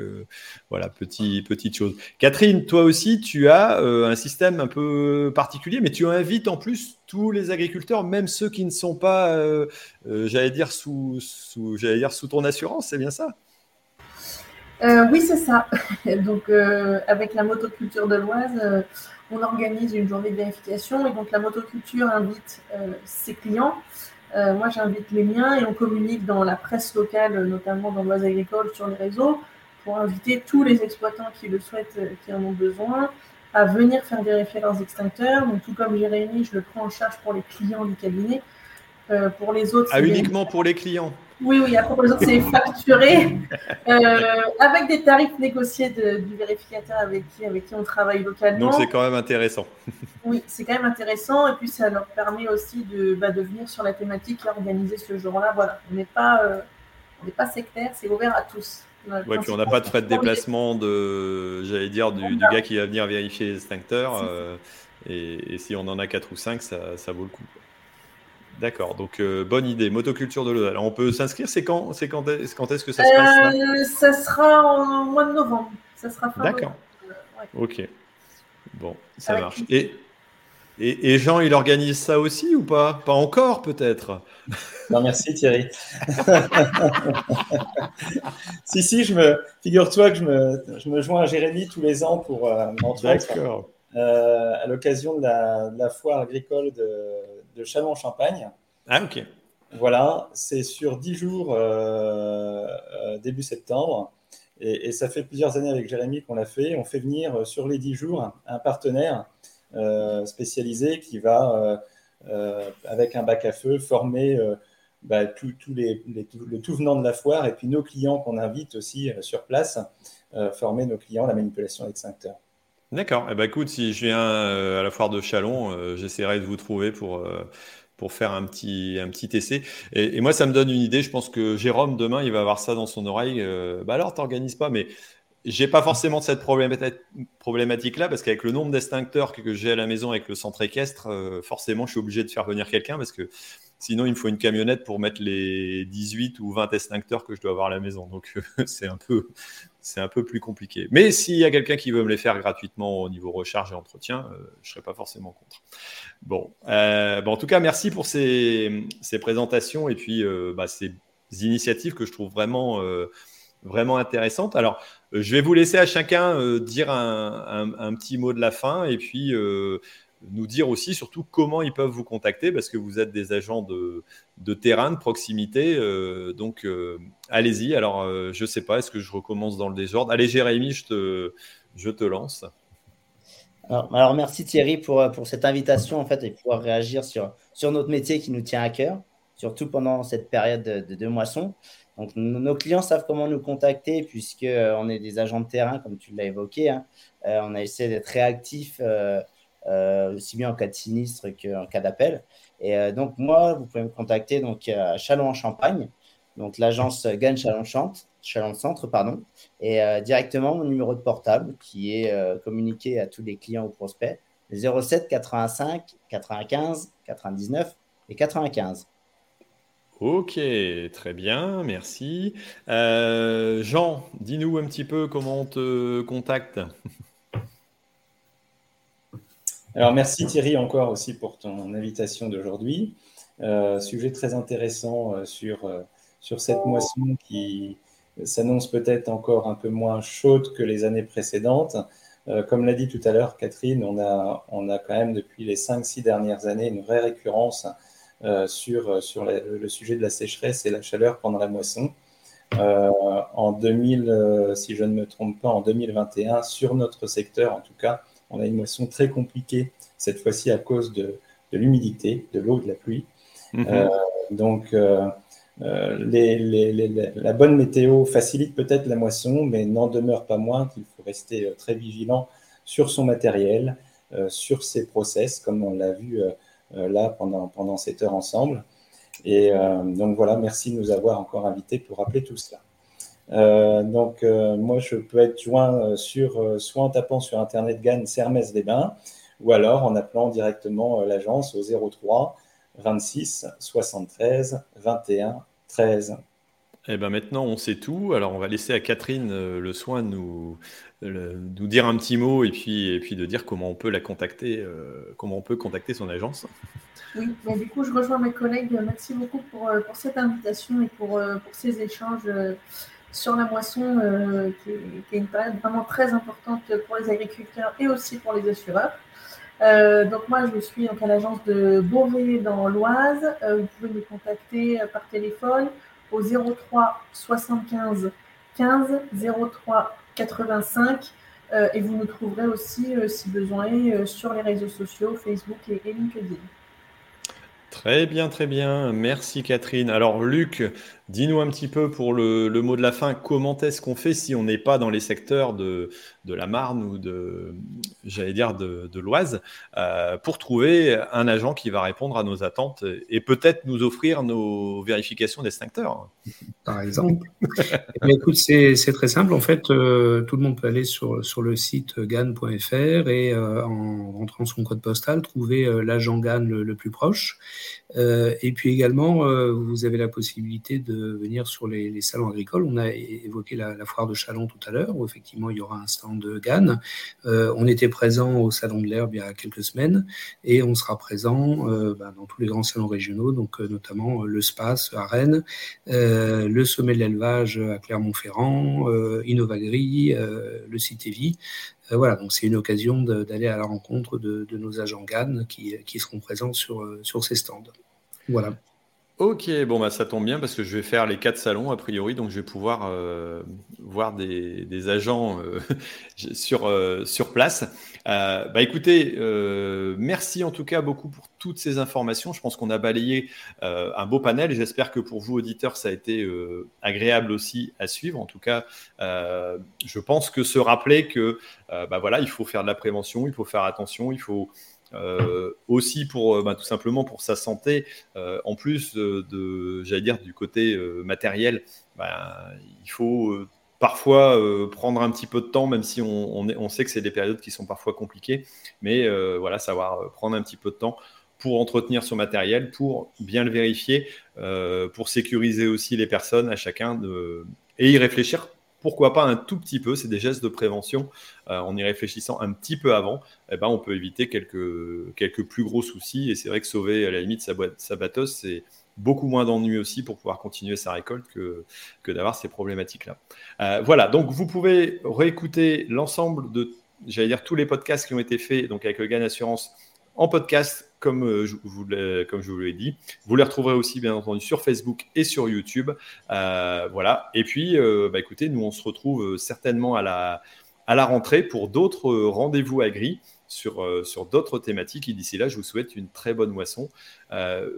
voilà, petit, petite chose. Catherine, toi aussi, tu as un système un peu particulier, mais tu invites en plus tous les agriculteurs, même ceux qui ne sont pas, j'allais dire sous, j'allais dire sous ton assurance, c'est bien ça? Euh, oui, c'est ça. donc, euh, avec la motoculture de l'Oise, euh, on organise une journée de vérification et donc la motoculture invite ses clients. Moi, j'invite les miens et on communique dans la presse locale, notamment dans l'Oise agricole, sur les réseaux, pour inviter tous les exploitants qui le souhaitent, qui en ont besoin, à venir faire vérifier leurs extincteurs. Donc, tout comme Jérémy, je le prends en charge pour les clients du cabinet. pour les autres, ah, uniquement pour les clients oui, oui, après, c'est facturé euh, avec des tarifs négociés du vérificateur avec qui, avec qui on travaille localement. Donc, c'est quand même intéressant. oui, c'est quand même intéressant. Et puis, ça leur permet aussi de, bah, de venir sur la thématique qui est organisée ce jour-là. Voilà, on n'est pas, euh, pas sectaire, c'est ouvert à tous. Oui, puis on n'a pas de frais de déplacement de, j'allais dire, du, gars qui va venir vérifier les extincteurs. Euh, et, et, si on en a 4 ou 5, ça, ça vaut le coup. D'accord, donc euh, bonne idée, motoculture de l'eau. Alors on peut s'inscrire, c'est quand, c'est quand, est, quand est-ce que ça se passe euh, Ça sera en mois de novembre. Ça sera D'accord. Ok. Bon, ça marche. Et, et, et, Jean, il organise ça aussi ou pas? Pas encore peut-être? Non, merci Thierry. si, si, je me figure-toi que je me, je me joins à Jérémy tous les ans pour euh, D'accord. Euh, à l'occasion de la, de la, foire agricole de, de Chalon-Champagne. Ah, ok. Voilà, c'est sur 10 jours euh, euh, début septembre. Et, ça fait plusieurs années avec Jérémy qu'on l'a fait. On fait venir sur les 10 jours un partenaire spécialisé qui va, avec un bac à feu, former bah, tous les, le tout venant de la foire et puis nos clients qu'on invite aussi sur place, former nos clients à la manipulation d'extincteurs. D'accord. Eh ben, écoute, si je viens euh, à la foire de Chalon, euh, j'essaierai de vous trouver pour, euh, pour faire un petit, un petit essai. Et, moi, ça me donne une idée. Je pense que Jérôme, demain, il va avoir ça dans son oreille. bah alors, t'organises pas, mais j'ai pas forcément cette problématique-là parce qu'avec le nombre d'extincteurs que j'ai à la maison avec le centre équestre, forcément, je suis obligé de faire venir quelqu'un parce que Sinon, il me faut une camionnette pour mettre les 18 ou 20 extincteurs que je dois avoir à la maison. Donc, c'est un peu, c'est un peu plus compliqué. Mais s'il y a quelqu'un qui veut me les faire gratuitement au niveau recharge et entretien, euh, je ne serais pas forcément contre. Bon, euh, bon, en tout cas, merci pour ces, présentations et puis euh, bah, ces initiatives que je trouve vraiment, vraiment intéressantes. Alors, je vais vous laisser à chacun dire un, un, petit mot de la fin et puis nous dire aussi surtout comment ils peuvent vous contacter parce que vous êtes des agents de, de terrain, de proximité. Euh, donc, euh, allez-y. Alors, euh, je sais pas, est-ce que je recommence dans le désordre? Allez, Jérémy, je te, je te lance. Alors, merci Thierry pour, pour cette invitation en fait et pouvoir réagir sur, sur notre métier qui nous tient à cœur, surtout pendant cette période de, moisson. Donc, nos clients savent comment nous contacter puisqu'on est des agents de terrain, comme tu l'as évoqué. Hein. on a essayé d'être réactifs euh, aussi bien en cas de sinistre qu'en cas d'appel. Et euh, donc, moi, vous pouvez me contacter donc, à Chalon-en-Champagne, donc l'agence Gagne Chalon Centre, pardon, et euh, directement mon numéro de portable qui est communiqué à tous les clients ou prospects. 07 85 95 99 et 95. Ok, très bien, merci. Euh, Jean, dis-nous un petit peu comment on te contacte. Alors merci Thierry encore aussi pour ton invitation d'aujourd'hui. Euh, sujet très intéressant euh, sur, sur cette moisson qui s'annonce peut-être encore un peu moins chaude que les années précédentes. comme l'a dit tout à l'heure Catherine, on a, on a quand même depuis les 5-6 dernières années une vraie récurrence euh, sur, euh, sur le sujet de la sécheresse et la chaleur pendant la moisson. Euh, en 2000, si je ne me trompe pas, en 2021, sur notre secteur en tout cas, on a une moisson très compliquée, cette fois-ci à cause de, l'humidité, de l'eau, de la pluie. Mhm. donc, les, les, la bonne météo facilite peut-être la moisson, mais n'en demeure pas moins qu'il faut rester très vigilant sur son matériel, sur ses process, comme on l'a vu euh, là pendant, pendant cette heure ensemble. Et euh, donc voilà, merci de nous avoir encore invités pour rappeler tout cela. Euh, donc, moi, je peux être joint sur, soit en tapant sur Internet GAN Sermès les Bains, ou alors en appelant directement l'agence au 03 26 73 21 13. Eh ben maintenant, on sait tout. Alors, on va laisser à Catherine le soin de nous, nous dire un petit mot et puis, et puis de dire comment on peut la contacter, euh, comment on peut contacter son agence. Oui, du coup, je rejoins mes collègues. Merci beaucoup pour, euh, pour cette invitation et pour, euh, pour ces échanges sur la moisson, qui est, qui, est, une période vraiment très importante pour les agriculteurs et aussi pour les assureurs. donc moi, je suis donc à l'agence de Beauvais dans l'Oise. vous pouvez me contacter par téléphone au 03 75 15 03 85. Euh, et vous nous trouverez aussi, euh, si besoin, euh, sur les réseaux sociaux, Facebook et LinkedIn. Très bien, très bien. Merci Catherine. Alors Luc, dis-nous un petit peu pour le, mot de la fin, comment est-ce qu'on fait si on n'est pas dans les secteurs de, la Marne ou de, j'allais dire, de, l'Oise, euh, pour trouver un agent qui va répondre à nos attentes et peut-être nous offrir nos vérifications d'extincteurs Par exemple. Eh écoute, c'est, très simple. En fait, euh, tout le monde peut aller sur, sur le site gan.fr et euh, en rentrant son code postal, trouver l'agent GAN le plus proche. Et puis également, vous avez la possibilité de venir sur les, salons agricoles. On a évoqué la, foire de Chalon tout à l'heure, où effectivement il y aura un stand de Gannes. Euh, on était présent au salon de l'herbe il y a quelques semaines, et on sera présent bah, dans tous les grands salons régionaux, donc notamment le SPACE à Rennes, le sommet de l'élevage à Clermont-Ferrand, Innovagri, le Citévi. Euh, voilà, donc c'est une occasion d'aller à la rencontre de, nos agents GAN qui, seront présents sur, euh, sur ces stands. Voilà. Ok, bon bah ça tombe bien parce que je vais faire les quatre salons a priori, donc je vais pouvoir euh, voir des, agents sur, sur place. bah écoutez, merci en tout cas beaucoup pour toutes ces informations. Je pense qu'on a balayé un beau panel. J'espère que pour vous auditeurs ça a été agréable aussi à suivre. En tout cas, je pense que se rappeler que euh, bah voilà, il faut faire de la prévention, il faut faire attention, il faut euh, aussi pour euh, bah, tout simplement pour sa santé, en plus de, j'allais dire du côté matériel, bah, il faut parfois prendre un petit peu de temps, même si on, on, sait que c'est des périodes qui sont parfois compliquées, mais voilà, savoir prendre un petit peu de temps pour entretenir son matériel, pour bien le vérifier, pour sécuriser aussi les personnes à chacun de, et y réfléchir pourquoi pas un tout petit peu, c'est des gestes de prévention, euh, en y réfléchissant un petit peu avant, eh ben, on peut éviter quelques, plus gros soucis. Et c'est vrai que sauver à la limite sa, boîte, sa batteuse, c'est beaucoup moins d'ennui aussi pour pouvoir continuer sa récolte que, d'avoir ces problématiques-là. Euh, voilà, donc vous pouvez réécouter l'ensemble de, j'allais dire, tous les podcasts qui ont été faits donc avec le Gain Assurance en podcast, comme, euh, je vous comme je vous l'ai dit. Vous les retrouverez aussi, bien entendu, sur Facebook et sur YouTube. Euh, voilà. Et puis, euh, bah, écoutez, nous, on se retrouve certainement à la, à la rentrée pour d'autres rendez-vous agri sur, sur d'autres thématiques. Et d'ici là, je vous souhaite une très bonne moisson.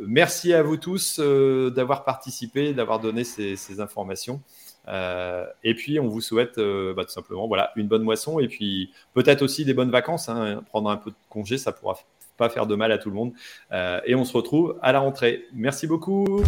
merci à vous tous d'avoir participé, d'avoir donné ces, informations. et puis, on vous souhaite bah, tout simplement voilà, une bonne moisson et puis peut-être aussi des bonnes vacances. Hein. Prendre un peu de congé, ça pourra pas faire de mal à tout le monde. Euh, et on se retrouve à la rentrée. Merci beaucoup.